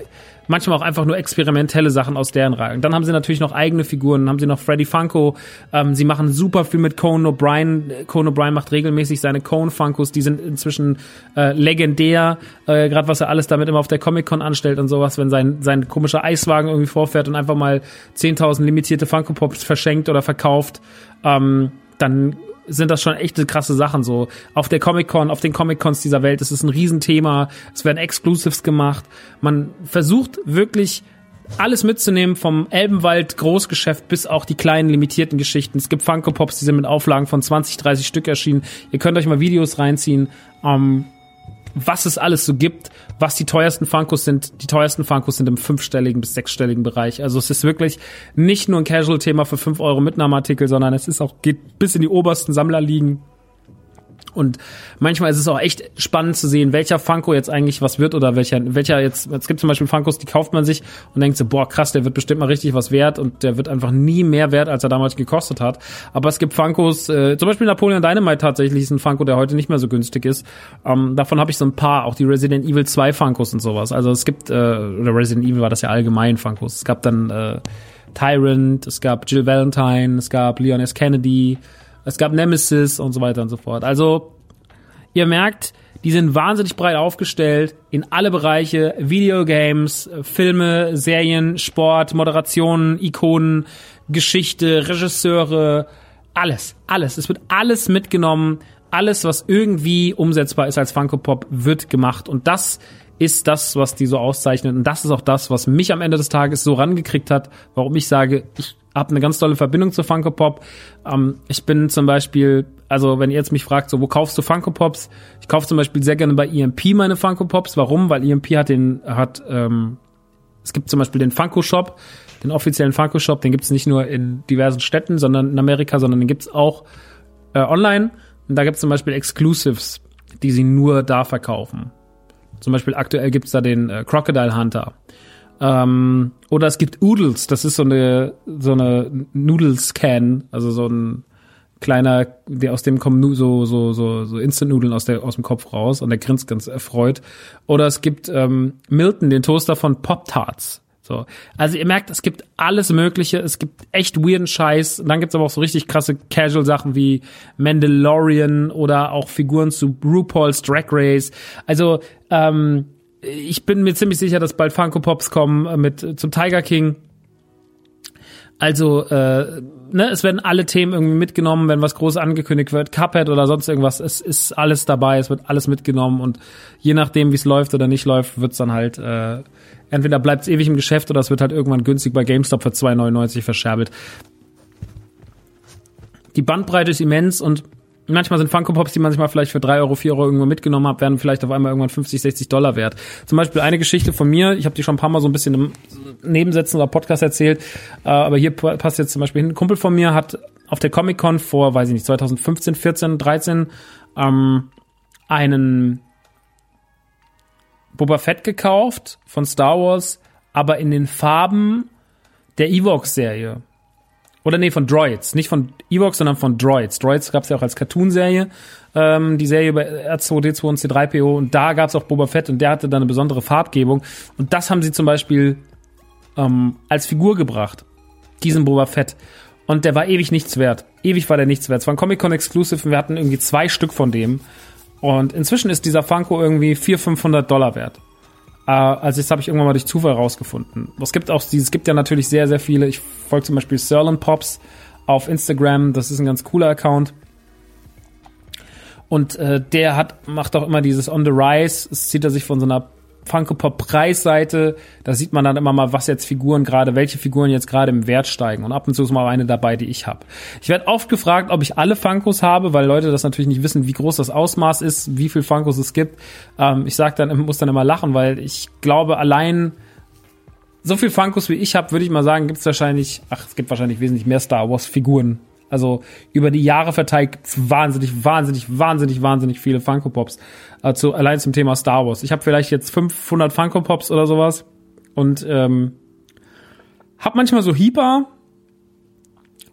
manchmal auch einfach nur experimentelle Sachen aus deren Reihen. Dann haben sie natürlich noch eigene Figuren, dann haben sie noch Freddy Funko, ähm, sie machen super viel mit Conan O'Brien. Conan O'Brien macht regelmäßig seine Conan Funkos, die sind inzwischen äh, legendär, äh, gerade was er alles damit immer auf der Comic-Con anstellt und sowas, wenn sein, sein komischer Eiswagen irgendwie vorfährt und einfach mal 10.000 limitierte Funko Pops verschenkt oder verkauft, ähm, dann sind das schon echte krasse Sachen so. Auf der Comic-Con, auf den Comic-Cons dieser Welt ist es ein Riesenthema. Es werden Exclusives gemacht. Man versucht wirklich alles mitzunehmen vom Elbenwald Großgeschäft bis auch die kleinen limitierten Geschichten. Es gibt Funko Pops, die sind mit Auflagen von 20, 30 Stück erschienen. Ihr könnt euch mal Videos reinziehen. Ähm, was es alles so gibt, was die teuersten Funkos sind. Die teuersten Funkos sind im fünfstelligen bis sechsstelligen Bereich. Also es ist wirklich nicht nur ein Casual-Thema für fünf Euro Mitnahmeartikel, sondern es ist auch, geht bis in die obersten Sammlerligen. Und manchmal ist es auch echt spannend zu sehen, welcher Funko jetzt eigentlich was wird oder welcher, welcher jetzt, es gibt zum Beispiel Funkos, die kauft man sich und denkt so, boah, krass, der wird bestimmt mal richtig was wert und der wird einfach nie mehr wert, als er damals gekostet hat. Aber es gibt Funkos, äh, zum Beispiel Napoleon Dynamite tatsächlich ist ein Funko, der heute nicht mehr so günstig ist. Ähm, davon habe ich so ein paar, auch die Resident Evil 2 Funkos und sowas. Also es gibt, äh, oder Resident Evil war das ja allgemein Funkos. Es gab dann äh, Tyrant, es gab Jill Valentine, es gab Leon S. Kennedy, es gab Nemesis und so weiter und so fort. Also, ihr merkt, die sind wahnsinnig breit aufgestellt in alle Bereiche, Videogames, Filme, Serien, Sport, Moderationen, Ikonen, Geschichte, Regisseure, alles, alles. Es wird alles mitgenommen. Alles, was irgendwie umsetzbar ist als Funko Pop, wird gemacht. Und das ist das, was die so auszeichnet. Und das ist auch das, was mich am Ende des Tages so rangekriegt hat, warum ich sage, ich habe eine ganz tolle Verbindung zu Funko Pop. Ähm, ich bin zum Beispiel, also wenn ihr jetzt mich fragt, so wo kaufst du Funko Pops? Ich kaufe zum Beispiel sehr gerne bei EMP meine Funko Pops. Warum? Weil EMP hat den, hat, ähm, es gibt zum Beispiel den Funko Shop, den offiziellen Funko Shop, den gibt es nicht nur in diversen Städten, sondern in Amerika, sondern den gibt es auch äh, online. Und da gibt es zum Beispiel Exclusives, die sie nur da verkaufen. Zum Beispiel aktuell gibt es da den äh, Crocodile Hunter. Ähm, oder es gibt Oodles, das ist so eine so eine Nudelscan, also so ein kleiner, der aus dem kommen so so so so Instant-Nudeln aus der aus dem Kopf raus und der grinst ganz erfreut. Oder es gibt ähm, Milton, den Toaster von Pop Tarts. So. Also ihr merkt, es gibt alles Mögliche, es gibt echt weirden Scheiß. Und dann gibt's aber auch so richtig krasse Casual-Sachen wie Mandalorian oder auch Figuren zu RuPaul's Drag Race. Also ähm, ich bin mir ziemlich sicher, dass bald Funko Pops kommen äh, mit äh, zum Tiger King. Also, äh, ne, es werden alle Themen irgendwie mitgenommen, wenn was groß angekündigt wird, Cuphead oder sonst irgendwas, es ist alles dabei, es wird alles mitgenommen und je nachdem, wie es läuft oder nicht läuft, wird's dann halt äh, entweder bleibt es ewig im Geschäft oder es wird halt irgendwann günstig bei GameStop für 2,99 verscherbelt. Die Bandbreite ist immens und Manchmal sind Funko Pops, die man sich mal vielleicht für drei Euro, vier Euro irgendwo mitgenommen hat, werden vielleicht auf einmal irgendwann 50, 60 Dollar wert. Zum Beispiel eine Geschichte von mir, ich habe die schon ein paar Mal so ein bisschen im Nebensätzen oder Podcast erzählt, äh, aber hier passt jetzt zum Beispiel hin. Ein Kumpel von mir hat auf der Comic Con vor, weiß ich nicht, 2015, 14, 13 ähm, einen Boba Fett gekauft von Star Wars, aber in den Farben der Evox-Serie. Oder nee, von Droids. Nicht von Evox, sondern von Droids. Droids gab es ja auch als Cartoon-Serie. Ähm, die Serie über R2D2 und C3PO. Und da gab es auch Boba Fett und der hatte dann eine besondere Farbgebung. Und das haben sie zum Beispiel ähm, als Figur gebracht. Diesen Boba Fett. Und der war ewig nichts wert. Ewig war der nichts wert. Es war ein Comic-Con Exclusive und wir hatten irgendwie zwei Stück von dem. Und inzwischen ist dieser Funko irgendwie 400, 500 Dollar wert. Äh, also das habe ich irgendwann mal durch Zufall rausgefunden. Es gibt auch, es gibt ja natürlich sehr, sehr viele. Ich folge zum Beispiel Serlin Pops auf Instagram. Das ist ein ganz cooler Account. Und äh, der hat, macht auch immer dieses On the Rise. Es zieht er sich von so einer Funko Pop Preisseite, da sieht man dann immer mal, was jetzt Figuren gerade, welche Figuren jetzt gerade im Wert steigen. Und ab und zu ist mal eine dabei, die ich habe. Ich werde oft gefragt, ob ich alle Funkos habe, weil Leute das natürlich nicht wissen, wie groß das Ausmaß ist, wie viel Funkos es gibt. Ähm, ich sag dann, muss dann immer lachen, weil ich glaube, allein so viel Funkos wie ich habe, würde ich mal sagen, gibt es wahrscheinlich, ach, es gibt wahrscheinlich wesentlich mehr Star Wars Figuren also über die Jahre verteilt gibt's wahnsinnig, wahnsinnig, wahnsinnig, wahnsinnig viele Funko Pops. Also allein zum Thema Star Wars. Ich habe vielleicht jetzt 500 Funko Pops oder sowas und ähm, hab manchmal so Hyper,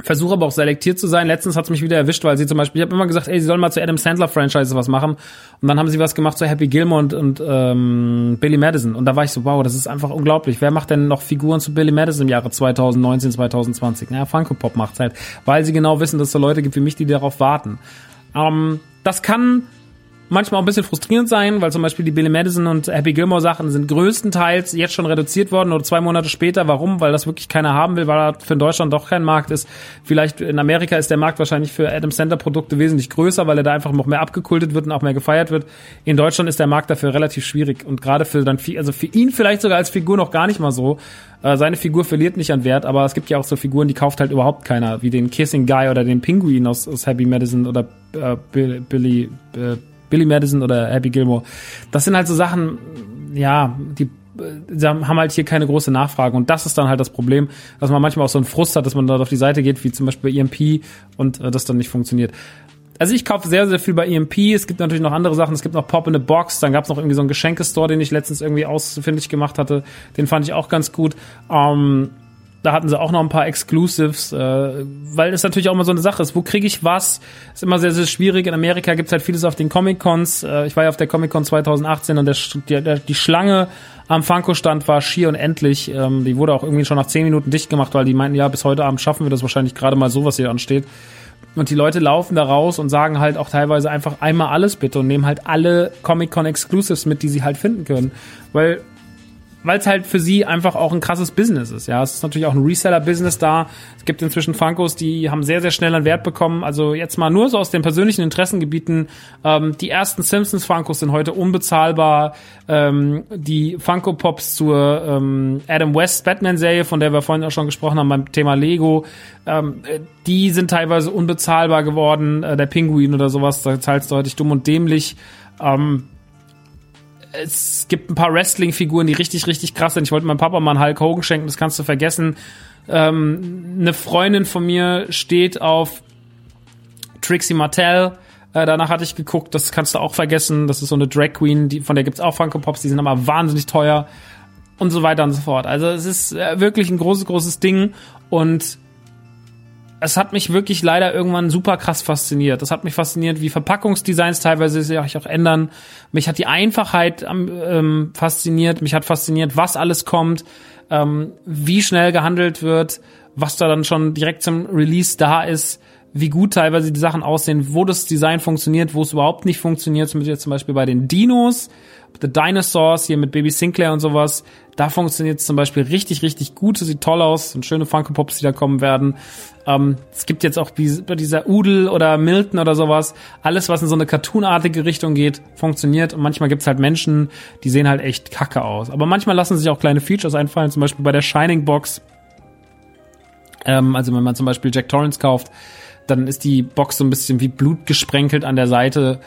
versuche aber auch selektiert zu sein. Letztens hat's mich wieder erwischt, weil sie zum Beispiel, ich habe immer gesagt, ey, sie sollen mal zu Adam Sandler Franchise was machen. Und dann haben sie was gemacht zu Happy Gilmore und, und ähm, Billy Madison. Und da war ich so, wow, das ist einfach unglaublich. Wer macht denn noch Figuren zu Billy Madison im Jahre 2019, 2020? Naja, Funko Pop macht's halt, weil sie genau wissen, dass es so Leute gibt wie mich, die darauf warten. Ähm, das kann manchmal auch ein bisschen frustrierend sein, weil zum Beispiel die Billy Madison und Happy Gilmore Sachen sind größtenteils jetzt schon reduziert worden oder zwei Monate später. Warum? Weil das wirklich keiner haben will, weil er für Deutschland doch kein Markt ist. Vielleicht in Amerika ist der Markt wahrscheinlich für Adam Center Produkte wesentlich größer, weil er da einfach noch mehr abgekultet wird und auch mehr gefeiert wird. In Deutschland ist der Markt dafür relativ schwierig und gerade für dann, also für ihn vielleicht sogar als Figur noch gar nicht mal so. Äh, seine Figur verliert nicht an Wert, aber es gibt ja auch so Figuren, die kauft halt überhaupt keiner, wie den Kissing Guy oder den Pinguin aus, aus Happy Madison oder äh, Billy, äh, Billy Madison oder Happy Gilmore. Das sind halt so Sachen, ja, die sie haben halt hier keine große Nachfrage und das ist dann halt das Problem, dass man manchmal auch so einen Frust hat, dass man dort auf die Seite geht, wie zum Beispiel bei EMP und äh, das dann nicht funktioniert. Also ich kaufe sehr, sehr viel bei EMP. Es gibt natürlich noch andere Sachen. Es gibt noch Pop in the Box. Dann gab es noch irgendwie so einen Geschenkestore, den ich letztens irgendwie ausfindig gemacht hatte. Den fand ich auch ganz gut. Ähm, da hatten sie auch noch ein paar Exclusives, äh, weil es natürlich auch immer so eine Sache ist, wo kriege ich was? Ist immer sehr, sehr schwierig. In Amerika gibt's halt vieles auf den Comic-Cons. Äh, ich war ja auf der Comic-Con 2018 und der, die, die Schlange am Funko-Stand war schier und endlich. Ähm, die wurde auch irgendwie schon nach zehn Minuten dicht gemacht, weil die meinten, ja, bis heute Abend schaffen wir das wahrscheinlich gerade mal so, was hier ansteht. Und die Leute laufen da raus und sagen halt auch teilweise einfach einmal alles bitte und nehmen halt alle Comic-Con Exclusives mit, die sie halt finden können. Weil weil es halt für sie einfach auch ein krasses Business ist. Ja, es ist natürlich auch ein Reseller-Business da. Es gibt inzwischen Funkos, die haben sehr, sehr schnell an Wert bekommen. Also jetzt mal nur so aus den persönlichen Interessengebieten. Ähm, die ersten Simpsons-Funkos sind heute unbezahlbar. Ähm, die Funko-Pops zur ähm, Adam West Batman-Serie, von der wir vorhin auch schon gesprochen haben beim Thema Lego, ähm, die sind teilweise unbezahlbar geworden. Äh, der Pinguin oder sowas, da zahlst du deutlich dumm und dämlich. Ähm, es gibt ein paar Wrestling-Figuren, die richtig, richtig krass sind. Ich wollte meinem Papa mal einen Hulk Hogan schenken, das kannst du vergessen. Ähm, eine Freundin von mir steht auf Trixie Martell. Äh, danach hatte ich geguckt, das kannst du auch vergessen. Das ist so eine Drag Queen, die, von der gibt's auch Funko Pops, die sind aber wahnsinnig teuer und so weiter und so fort. Also es ist äh, wirklich ein großes, großes Ding und es hat mich wirklich leider irgendwann super krass fasziniert. Das hat mich fasziniert, wie Verpackungsdesigns teilweise sich auch ändern. Mich hat die Einfachheit ähm, fasziniert. Mich hat fasziniert, was alles kommt, ähm, wie schnell gehandelt wird, was da dann schon direkt zum Release da ist, wie gut teilweise die Sachen aussehen, wo das Design funktioniert, wo es überhaupt nicht funktioniert. Zum Beispiel bei den Dinos The Dinosaurs hier mit Baby Sinclair und sowas. Da funktioniert es zum Beispiel richtig, richtig gut. Sieht toll aus. Und schöne Funko Pops, die da kommen werden. Ähm, es gibt jetzt auch bei dieser Udel oder Milton oder sowas. Alles, was in so eine cartoonartige Richtung geht, funktioniert. Und manchmal gibt's halt Menschen, die sehen halt echt kacke aus. Aber manchmal lassen sich auch kleine Features einfallen. Zum Beispiel bei der Shining Box. Ähm, also wenn man zum Beispiel Jack Torrance kauft, dann ist die Box so ein bisschen wie Blut gesprenkelt an der Seite,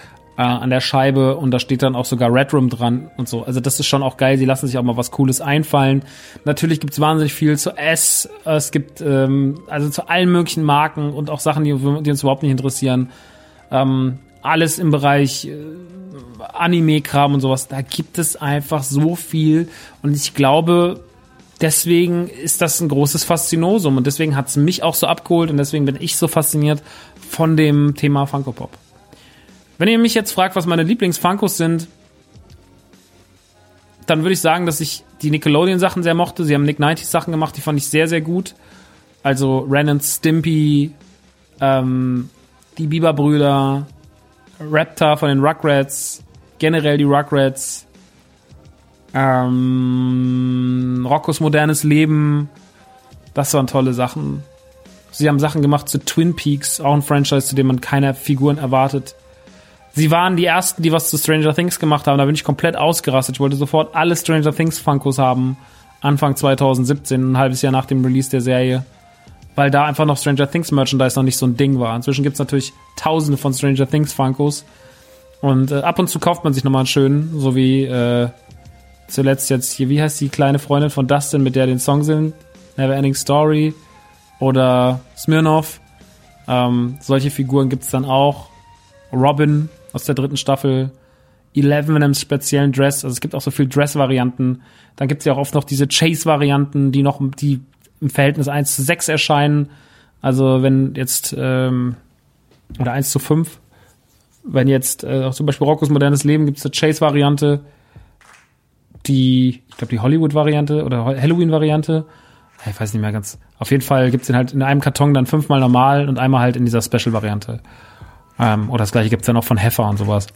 äh, an der Scheibe und da steht dann auch sogar Red Room dran und so. Also das ist schon auch geil. Sie lassen sich auch mal was Cooles einfallen. Natürlich gibt's wahnsinnig viel zu S. Es gibt ähm, also zu allen möglichen Marken und auch Sachen, die, die uns überhaupt nicht interessieren. Ähm, alles im Bereich äh, Anime-Kram und sowas. Da gibt es einfach so viel und ich glaube, deswegen ist das ein großes Faszinosum und deswegen hat's mich auch so abgeholt und deswegen bin ich so fasziniert von dem Thema Funko Pop. Wenn ihr mich jetzt fragt, was meine Lieblings-Funkos sind, dann würde ich sagen, dass ich die Nickelodeon-Sachen sehr mochte. Sie haben Nick 90 Sachen gemacht, die fand ich sehr, sehr gut. Also Ren and Stimpy, ähm, die Bieber-Brüder, Raptor von den Rugrats, generell die Rugrats, ähm, Roccos modernes Leben, das waren tolle Sachen. Sie haben Sachen gemacht zu Twin Peaks, auch ein Franchise, zu dem man keine Figuren erwartet. Sie waren die ersten, die was zu Stranger Things gemacht haben. Da bin ich komplett ausgerastet. Ich wollte sofort alle Stranger Things Funkos haben. Anfang 2017, ein halbes Jahr nach dem Release der Serie. Weil da einfach noch Stranger Things Merchandise noch nicht so ein Ding war. Inzwischen gibt's natürlich tausende von Stranger Things Funkos. Und äh, ab und zu kauft man sich nochmal einen schönen, so wie äh, zuletzt jetzt hier, wie heißt die kleine Freundin von Dustin, mit der den Song sind? Never Ending Story oder Smirnoff. Ähm, solche Figuren gibt's dann auch. Robin aus der dritten Staffel. Eleven in einem speziellen Dress. Also es gibt auch so viel Dress-Varianten. Dann gibt's ja auch oft noch diese Chase-Varianten, die noch die im Verhältnis 1 zu 6 erscheinen. Also wenn jetzt ähm, oder 1 zu 5, wenn jetzt äh, zum Beispiel Roccos modernes Leben gibt's eine Chase-Variante, die, ich glaube die Hollywood-Variante oder Halloween-Variante. Ich weiß nicht mehr ganz. Auf jeden Fall gibt's den halt in einem Karton dann fünfmal normal und einmal halt in dieser Special-Variante. Ähm, oder das gleiche gibt's ja noch von Heffer und sowas.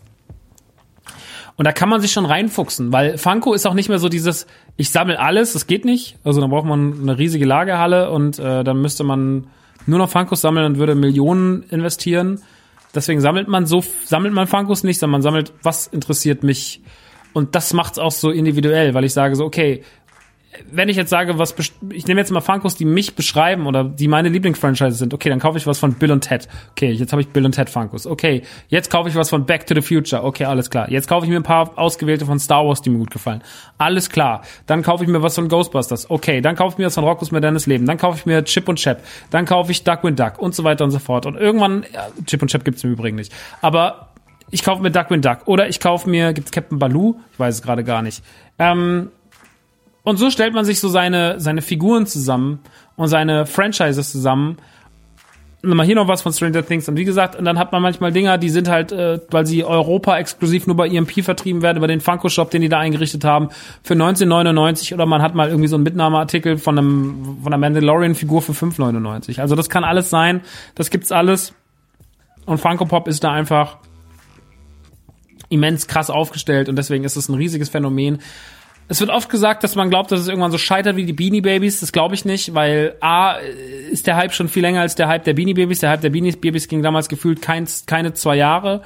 Und da kann man sich schon reinfuchsen, weil Funko ist auch nicht mehr so dieses, ich sammle alles, das geht nicht. Also dann braucht man eine riesige Lagerhalle und äh, dann müsste man nur noch Funkos sammeln und würde Millionen investieren. Deswegen sammelt man so, sammelt man Funkos nicht, sondern man sammelt, was interessiert mich. Und das macht's auch so individuell, weil ich sage so, okay, wenn ich jetzt sage, was ich nehme jetzt mal Funkos, die mich beschreiben oder die meine Lieblingsfranchises sind, okay, dann kaufe ich was von Bill und Ted. Okay, jetzt habe ich Bill und Ted Funkos. Okay, jetzt kaufe ich was von Back to the Future. Okay, alles klar. Jetzt kaufe ich mir ein paar ausgewählte von Star Wars, die mir gut gefallen. Alles klar. Dann kaufe ich mir was von Ghostbusters. Okay, dann kaufe ich mir was von Rockos modernes Leben. Dann kaufe ich mir Chip und Chap. Dann kaufe ich Duckwind Duck und so weiter und so fort. Und irgendwann, ja, Chip und Chap gibt's im Übrigen nicht. Aber ich kaufe mir Duckwind Duck oder ich kaufe mir, gibt's Captain Baloo? Ich weiß es gerade gar nicht. Ähm, und so stellt man sich so seine, seine Figuren zusammen und seine Franchises zusammen. Mal hier noch was von Stranger Things. Und wie gesagt, und dann hat man manchmal Dinger, die sind halt, äh, weil sie Europa exklusiv nur bei EMP vertrieben werden, über den Funko Shop, den die da eingerichtet haben, für 19,99 oder man hat mal irgendwie so einen Mitnahmeartikel von einem, von einer Mandalorian-Figur für 5,99. Also das kann alles sein. Das gibt's alles. Und Funko Pop ist da einfach immens krass aufgestellt und deswegen ist es ein riesiges Phänomen. Es wird oft gesagt, dass man glaubt, dass es irgendwann so scheitert wie die Beanie Babies. Das glaube ich nicht, weil A ist der Hype schon viel länger als der Hype der Beanie Babies. Der Hype der Beanie Babies ging damals gefühlt kein, keine zwei Jahre.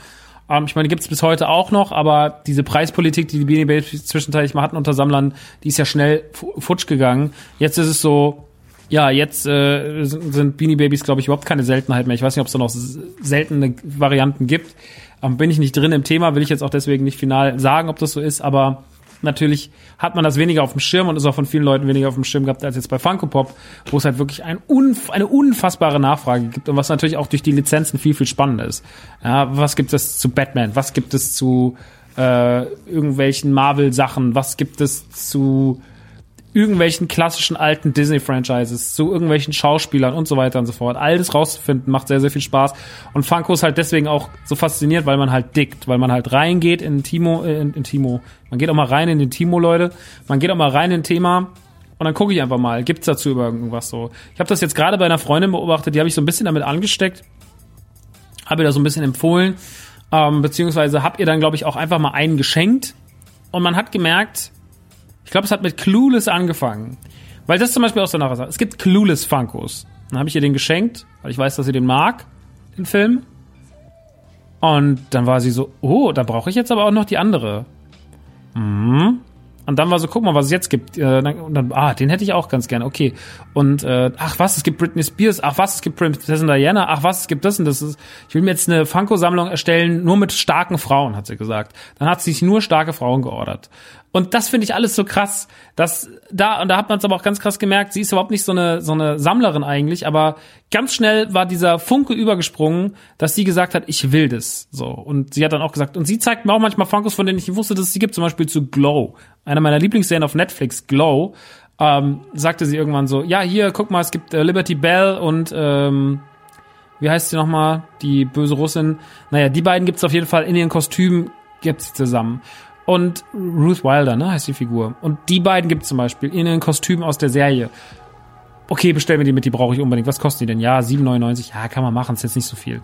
Ähm, ich meine, gibt es bis heute auch noch, aber diese Preispolitik, die die Beanie Babies zwischenzeitlich mal hatten unter Sammlern, die ist ja schnell futsch gegangen. Jetzt ist es so, ja, jetzt äh, sind Beanie Babies, glaube ich, überhaupt keine Seltenheit mehr. Ich weiß nicht, ob es da noch seltene Varianten gibt. Ähm, bin ich nicht drin im Thema, will ich jetzt auch deswegen nicht final sagen, ob das so ist, aber natürlich hat man das weniger auf dem Schirm und ist auch von vielen Leuten weniger auf dem Schirm gehabt als jetzt bei Funko Pop, wo es halt wirklich ein unf eine unfassbare Nachfrage gibt und was natürlich auch durch die Lizenzen viel, viel spannender ist. Ja, was gibt es zu Batman? Was gibt es zu äh, irgendwelchen Marvel-Sachen? Was gibt es zu irgendwelchen klassischen alten Disney-Franchises, zu irgendwelchen Schauspielern und so weiter und so fort. Alles rauszufinden macht sehr, sehr viel Spaß. Und Funko ist halt deswegen auch so fasziniert, weil man halt dickt, weil man halt reingeht in Timo, äh, in, in Timo. Man geht auch mal rein in den Timo, Leute. Man geht auch mal rein in ein Thema. Und dann gucke ich einfach mal, gibt's dazu über irgendwas so. Ich habe das jetzt gerade bei einer Freundin beobachtet, die habe ich so ein bisschen damit angesteckt, habe ihr da so ein bisschen empfohlen, ähm, beziehungsweise habe ihr dann, glaube ich, auch einfach mal einen geschenkt. Und man hat gemerkt, ich glaube, es hat mit Clueless angefangen. Weil das zum Beispiel auch so eine Sache. Es gibt Clueless Funkos. Dann habe ich ihr den geschenkt, weil ich weiß, dass sie den mag, den Film. Und dann war sie so, oh, da brauche ich jetzt aber auch noch die andere. Mhm. Und dann war so, guck mal, was es jetzt gibt. Äh, dann, ah, den hätte ich auch ganz gerne. Okay. Und äh, ach was, es gibt Britney Spears. Ach was, es gibt Prinzessin Diana. Ach was, es gibt das und das. Ist, ich will mir jetzt eine Funko-Sammlung erstellen, nur mit starken Frauen, hat sie gesagt. Dann hat sie sich nur starke Frauen geordert. Und das finde ich alles so krass, dass da und da hat man es aber auch ganz krass gemerkt, sie ist überhaupt nicht so eine so eine Sammlerin eigentlich, aber ganz schnell war dieser Funke übergesprungen, dass sie gesagt hat, ich will das so. Und sie hat dann auch gesagt und sie zeigt mir auch manchmal Funkos, von denen ich nicht wusste, dass es sie gibt, zum Beispiel zu Glow, einer meiner Lieblingsserien auf Netflix, Glow, ähm, sagte sie irgendwann so, ja hier guck mal, es gibt äh, Liberty Bell und ähm, wie heißt sie nochmal, die böse Russin. Naja, die beiden gibt's auf jeden Fall in ihren Kostümen, gibt's zusammen und Ruth Wilder, ne, heißt die Figur. Und die beiden gibt es zum Beispiel in den Kostümen aus der Serie. Okay, bestell mir die mit, die brauche ich unbedingt. Was kosten die denn? Ja, 7,99. Ja, kann man machen, ist jetzt nicht so viel.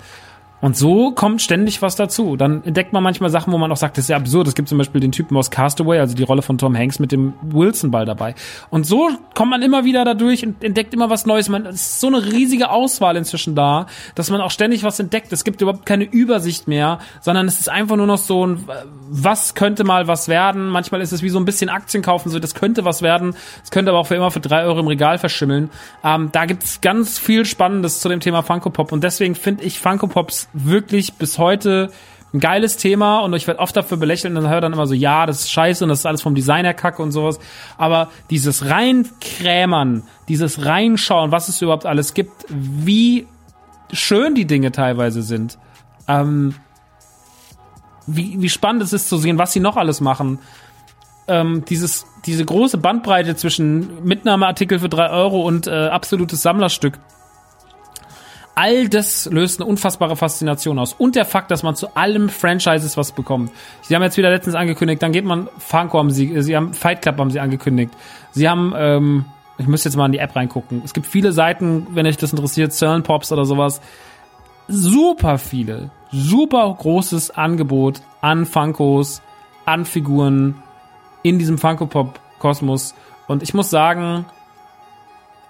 Und so kommt ständig was dazu. Dann entdeckt man manchmal Sachen, wo man auch sagt, das ist ja absurd. Es gibt zum Beispiel den Typen aus Castaway, also die Rolle von Tom Hanks mit dem Wilson-Ball dabei. Und so kommt man immer wieder dadurch und entdeckt immer was Neues. Man, ist so eine riesige Auswahl inzwischen da, dass man auch ständig was entdeckt. Es gibt überhaupt keine Übersicht mehr, sondern es ist einfach nur noch so ein, was könnte mal was werden. Manchmal ist es wie so ein bisschen Aktien kaufen, so das könnte was werden. Es könnte aber auch für immer für drei Euro im Regal verschimmeln. Ähm, da gibt's ganz viel Spannendes zu dem Thema Funko Pop und deswegen finde ich Funko Pops wirklich bis heute ein geiles Thema und ich werde oft dafür belächelt und dann höre dann immer so, ja, das ist scheiße und das ist alles vom Designer kacke und sowas. Aber dieses reinkrämern, dieses reinschauen, was es überhaupt alles gibt, wie schön die Dinge teilweise sind, ähm, wie, wie spannend es ist zu sehen, was sie noch alles machen. Ähm, dieses, diese große Bandbreite zwischen Mitnahmeartikel für drei Euro und äh, absolutes Sammlerstück all das löst eine unfassbare Faszination aus. Und der Fakt, dass man zu allem Franchises was bekommt. Sie haben jetzt wieder letztens angekündigt, dann geht man, Funko haben sie, sie haben Fight Club haben sie angekündigt. Sie haben, ähm, ich müsste jetzt mal in die App reingucken. Es gibt viele Seiten, wenn euch das interessiert, CERN Pops oder sowas. Super viele, super großes Angebot an Funkos, an Figuren in diesem Funko Pop Kosmos. Und ich muss sagen,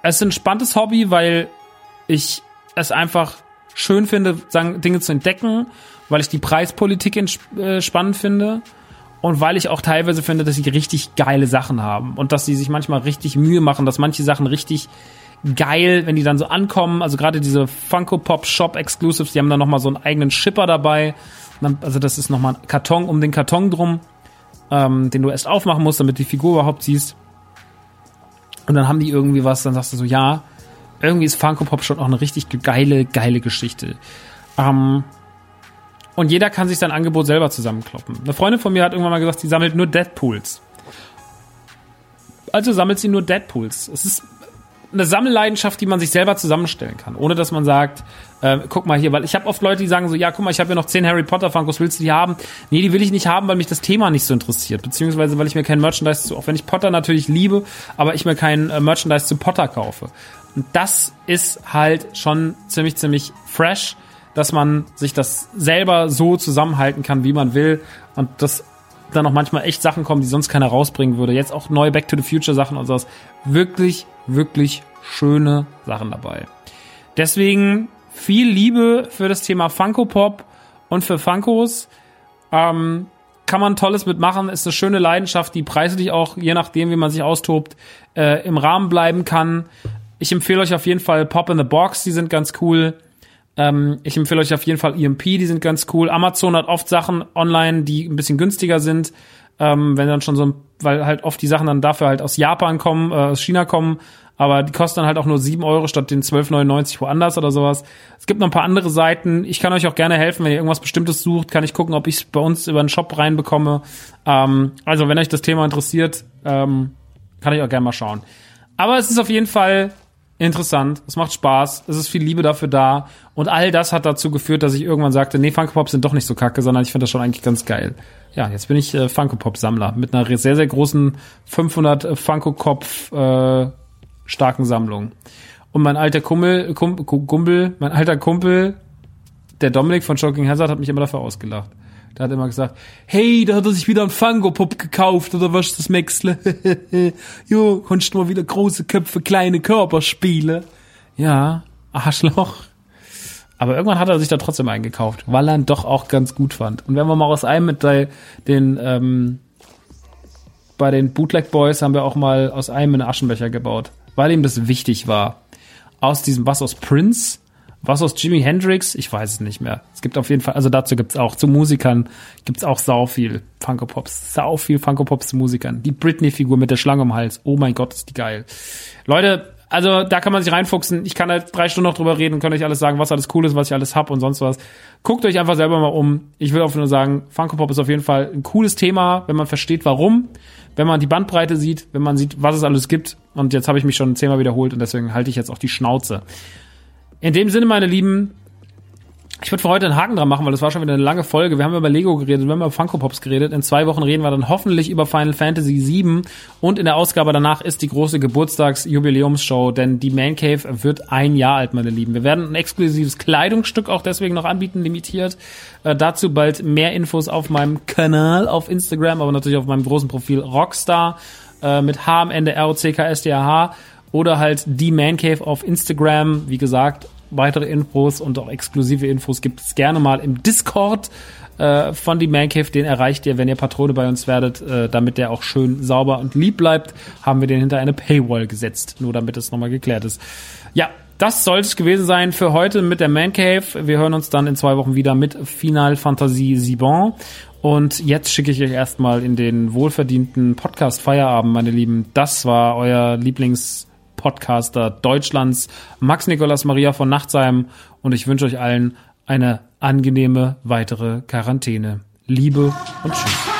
es ist ein spannendes Hobby, weil ich es einfach schön finde, Dinge zu entdecken, weil ich die Preispolitik äh, spannend finde und weil ich auch teilweise finde, dass sie richtig geile Sachen haben und dass sie sich manchmal richtig Mühe machen, dass manche Sachen richtig geil, wenn die dann so ankommen, also gerade diese Funko Pop Shop Exclusives, die haben dann nochmal so einen eigenen Shipper dabei, also das ist nochmal ein Karton um den Karton drum, ähm, den du erst aufmachen musst, damit die Figur überhaupt siehst. Und dann haben die irgendwie was, dann sagst du so, ja, irgendwie ist Funko Pop schon auch eine richtig geile, geile Geschichte. Ähm, und jeder kann sich sein Angebot selber zusammenkloppen. Eine Freundin von mir hat irgendwann mal gesagt, sie sammelt nur Deadpools. Also sammelt sie nur Deadpools. Es ist eine Sammelleidenschaft, die man sich selber zusammenstellen kann, ohne dass man sagt, äh, guck mal hier, weil ich habe oft Leute, die sagen so, ja, guck mal, ich habe ja noch zehn Harry Potter Funkos, willst du die haben? Nee, die will ich nicht haben, weil mich das Thema nicht so interessiert, beziehungsweise weil ich mir kein Merchandise zu, auch wenn ich Potter natürlich liebe, aber ich mir kein äh, Merchandise zu Potter kaufe. Und das ist halt schon ziemlich, ziemlich fresh, dass man sich das selber so zusammenhalten kann, wie man will. Und dass da noch manchmal echt Sachen kommen, die sonst keiner rausbringen würde. Jetzt auch neue Back to the Future Sachen und sowas. Wirklich, wirklich schöne Sachen dabei. Deswegen viel Liebe für das Thema Funko Pop und für Funkos. Ähm, kann man Tolles mitmachen, ist eine schöne Leidenschaft, die preislich auch, je nachdem, wie man sich austobt, äh, im Rahmen bleiben kann. Ich empfehle euch auf jeden Fall Pop in the Box, die sind ganz cool. Ähm, ich empfehle euch auf jeden Fall EMP, die sind ganz cool. Amazon hat oft Sachen online, die ein bisschen günstiger sind. Ähm, wenn dann schon so, weil halt oft die Sachen dann dafür halt aus Japan kommen, äh, aus China kommen, aber die kosten dann halt auch nur 7 Euro statt den 12,99 woanders oder sowas. Es gibt noch ein paar andere Seiten. Ich kann euch auch gerne helfen, wenn ihr irgendwas Bestimmtes sucht, kann ich gucken, ob ich es bei uns über einen Shop reinbekomme. Ähm, also wenn euch das Thema interessiert, ähm, kann ich auch gerne mal schauen. Aber es ist auf jeden Fall interessant, es macht Spaß, es ist viel Liebe dafür da und all das hat dazu geführt, dass ich irgendwann sagte, nee, Funko Pops sind doch nicht so kacke, sondern ich finde das schon eigentlich ganz geil. Ja, jetzt bin ich äh, Funko Pop Sammler mit einer sehr sehr großen 500 äh, Funko Kopf äh, starken Sammlung. Und mein alter Kumpel, Kumpel, mein alter Kumpel, der Dominik von Shocking Hazard hat mich immer dafür ausgelacht. Der hat immer gesagt, hey, da hat er sich wieder ein Funko-Pop gekauft, oder was das Maxle? jo, konntest du mal wieder große Köpfe, kleine Körper spielen. Ja, Arschloch. Aber irgendwann hat er sich da trotzdem eingekauft, weil er ihn doch auch ganz gut fand. Und wenn wir mal aus einem mit den, ähm, bei den Bootleg Boys haben wir auch mal aus einem einen Aschenbecher gebaut, weil ihm das wichtig war. Aus diesem, was aus Prince, was aus Jimi Hendrix, ich weiß es nicht mehr. Es gibt auf jeden Fall, also dazu gibt's auch, zu Musikern gibt's auch sau viel Funko Pops, sau viel Funko Pops zu Musikern. Die Britney-Figur mit der Schlange im Hals, oh mein Gott, ist die geil. Leute, also da kann man sich reinfuchsen. Ich kann halt drei Stunden noch drüber reden kann euch alles sagen, was alles cool ist, was ich alles hab und sonst was. Guckt euch einfach selber mal um. Ich will auch nur sagen, Funko Pop ist auf jeden Fall ein cooles Thema, wenn man versteht, warum, wenn man die Bandbreite sieht, wenn man sieht, was es alles gibt. Und jetzt habe ich mich schon zehnmal wiederholt und deswegen halte ich jetzt auch die Schnauze. In dem Sinne, meine Lieben, ich würde für heute einen Haken dran machen, weil das war schon wieder eine lange Folge. Wir haben über Lego geredet, wir haben über Funko Pops geredet. In zwei Wochen reden wir dann hoffentlich über Final Fantasy VII. Und in der Ausgabe danach ist die große Geburtstagsjubiläumsshow, denn die Man Cave wird ein Jahr alt, meine Lieben. Wir werden ein exklusives Kleidungsstück auch deswegen noch anbieten, limitiert. Äh, dazu bald mehr Infos auf meinem Kanal auf Instagram, aber natürlich auf meinem großen Profil Rockstar äh, mit H am Ende R-O-C-K-S-T-A-H oder halt die Man Cave auf Instagram. Wie gesagt, weitere Infos und auch exklusive Infos gibt es gerne mal im Discord äh, von die Man Cave. Den erreicht ihr, wenn ihr Patrone bei uns werdet, äh, damit der auch schön sauber und lieb bleibt. Haben wir den hinter eine Paywall gesetzt, nur damit es nochmal geklärt ist. Ja, das sollte es gewesen sein für heute mit der Man Cave. Wir hören uns dann in zwei Wochen wieder mit Final Fantasy 7. Und jetzt schicke ich euch erstmal in den wohlverdienten Podcast Feierabend, meine Lieben. Das war euer Lieblings Podcaster Deutschlands, Max Nikolas Maria von Nachtsheim. Und ich wünsche euch allen eine angenehme weitere Quarantäne. Liebe und Tschüss.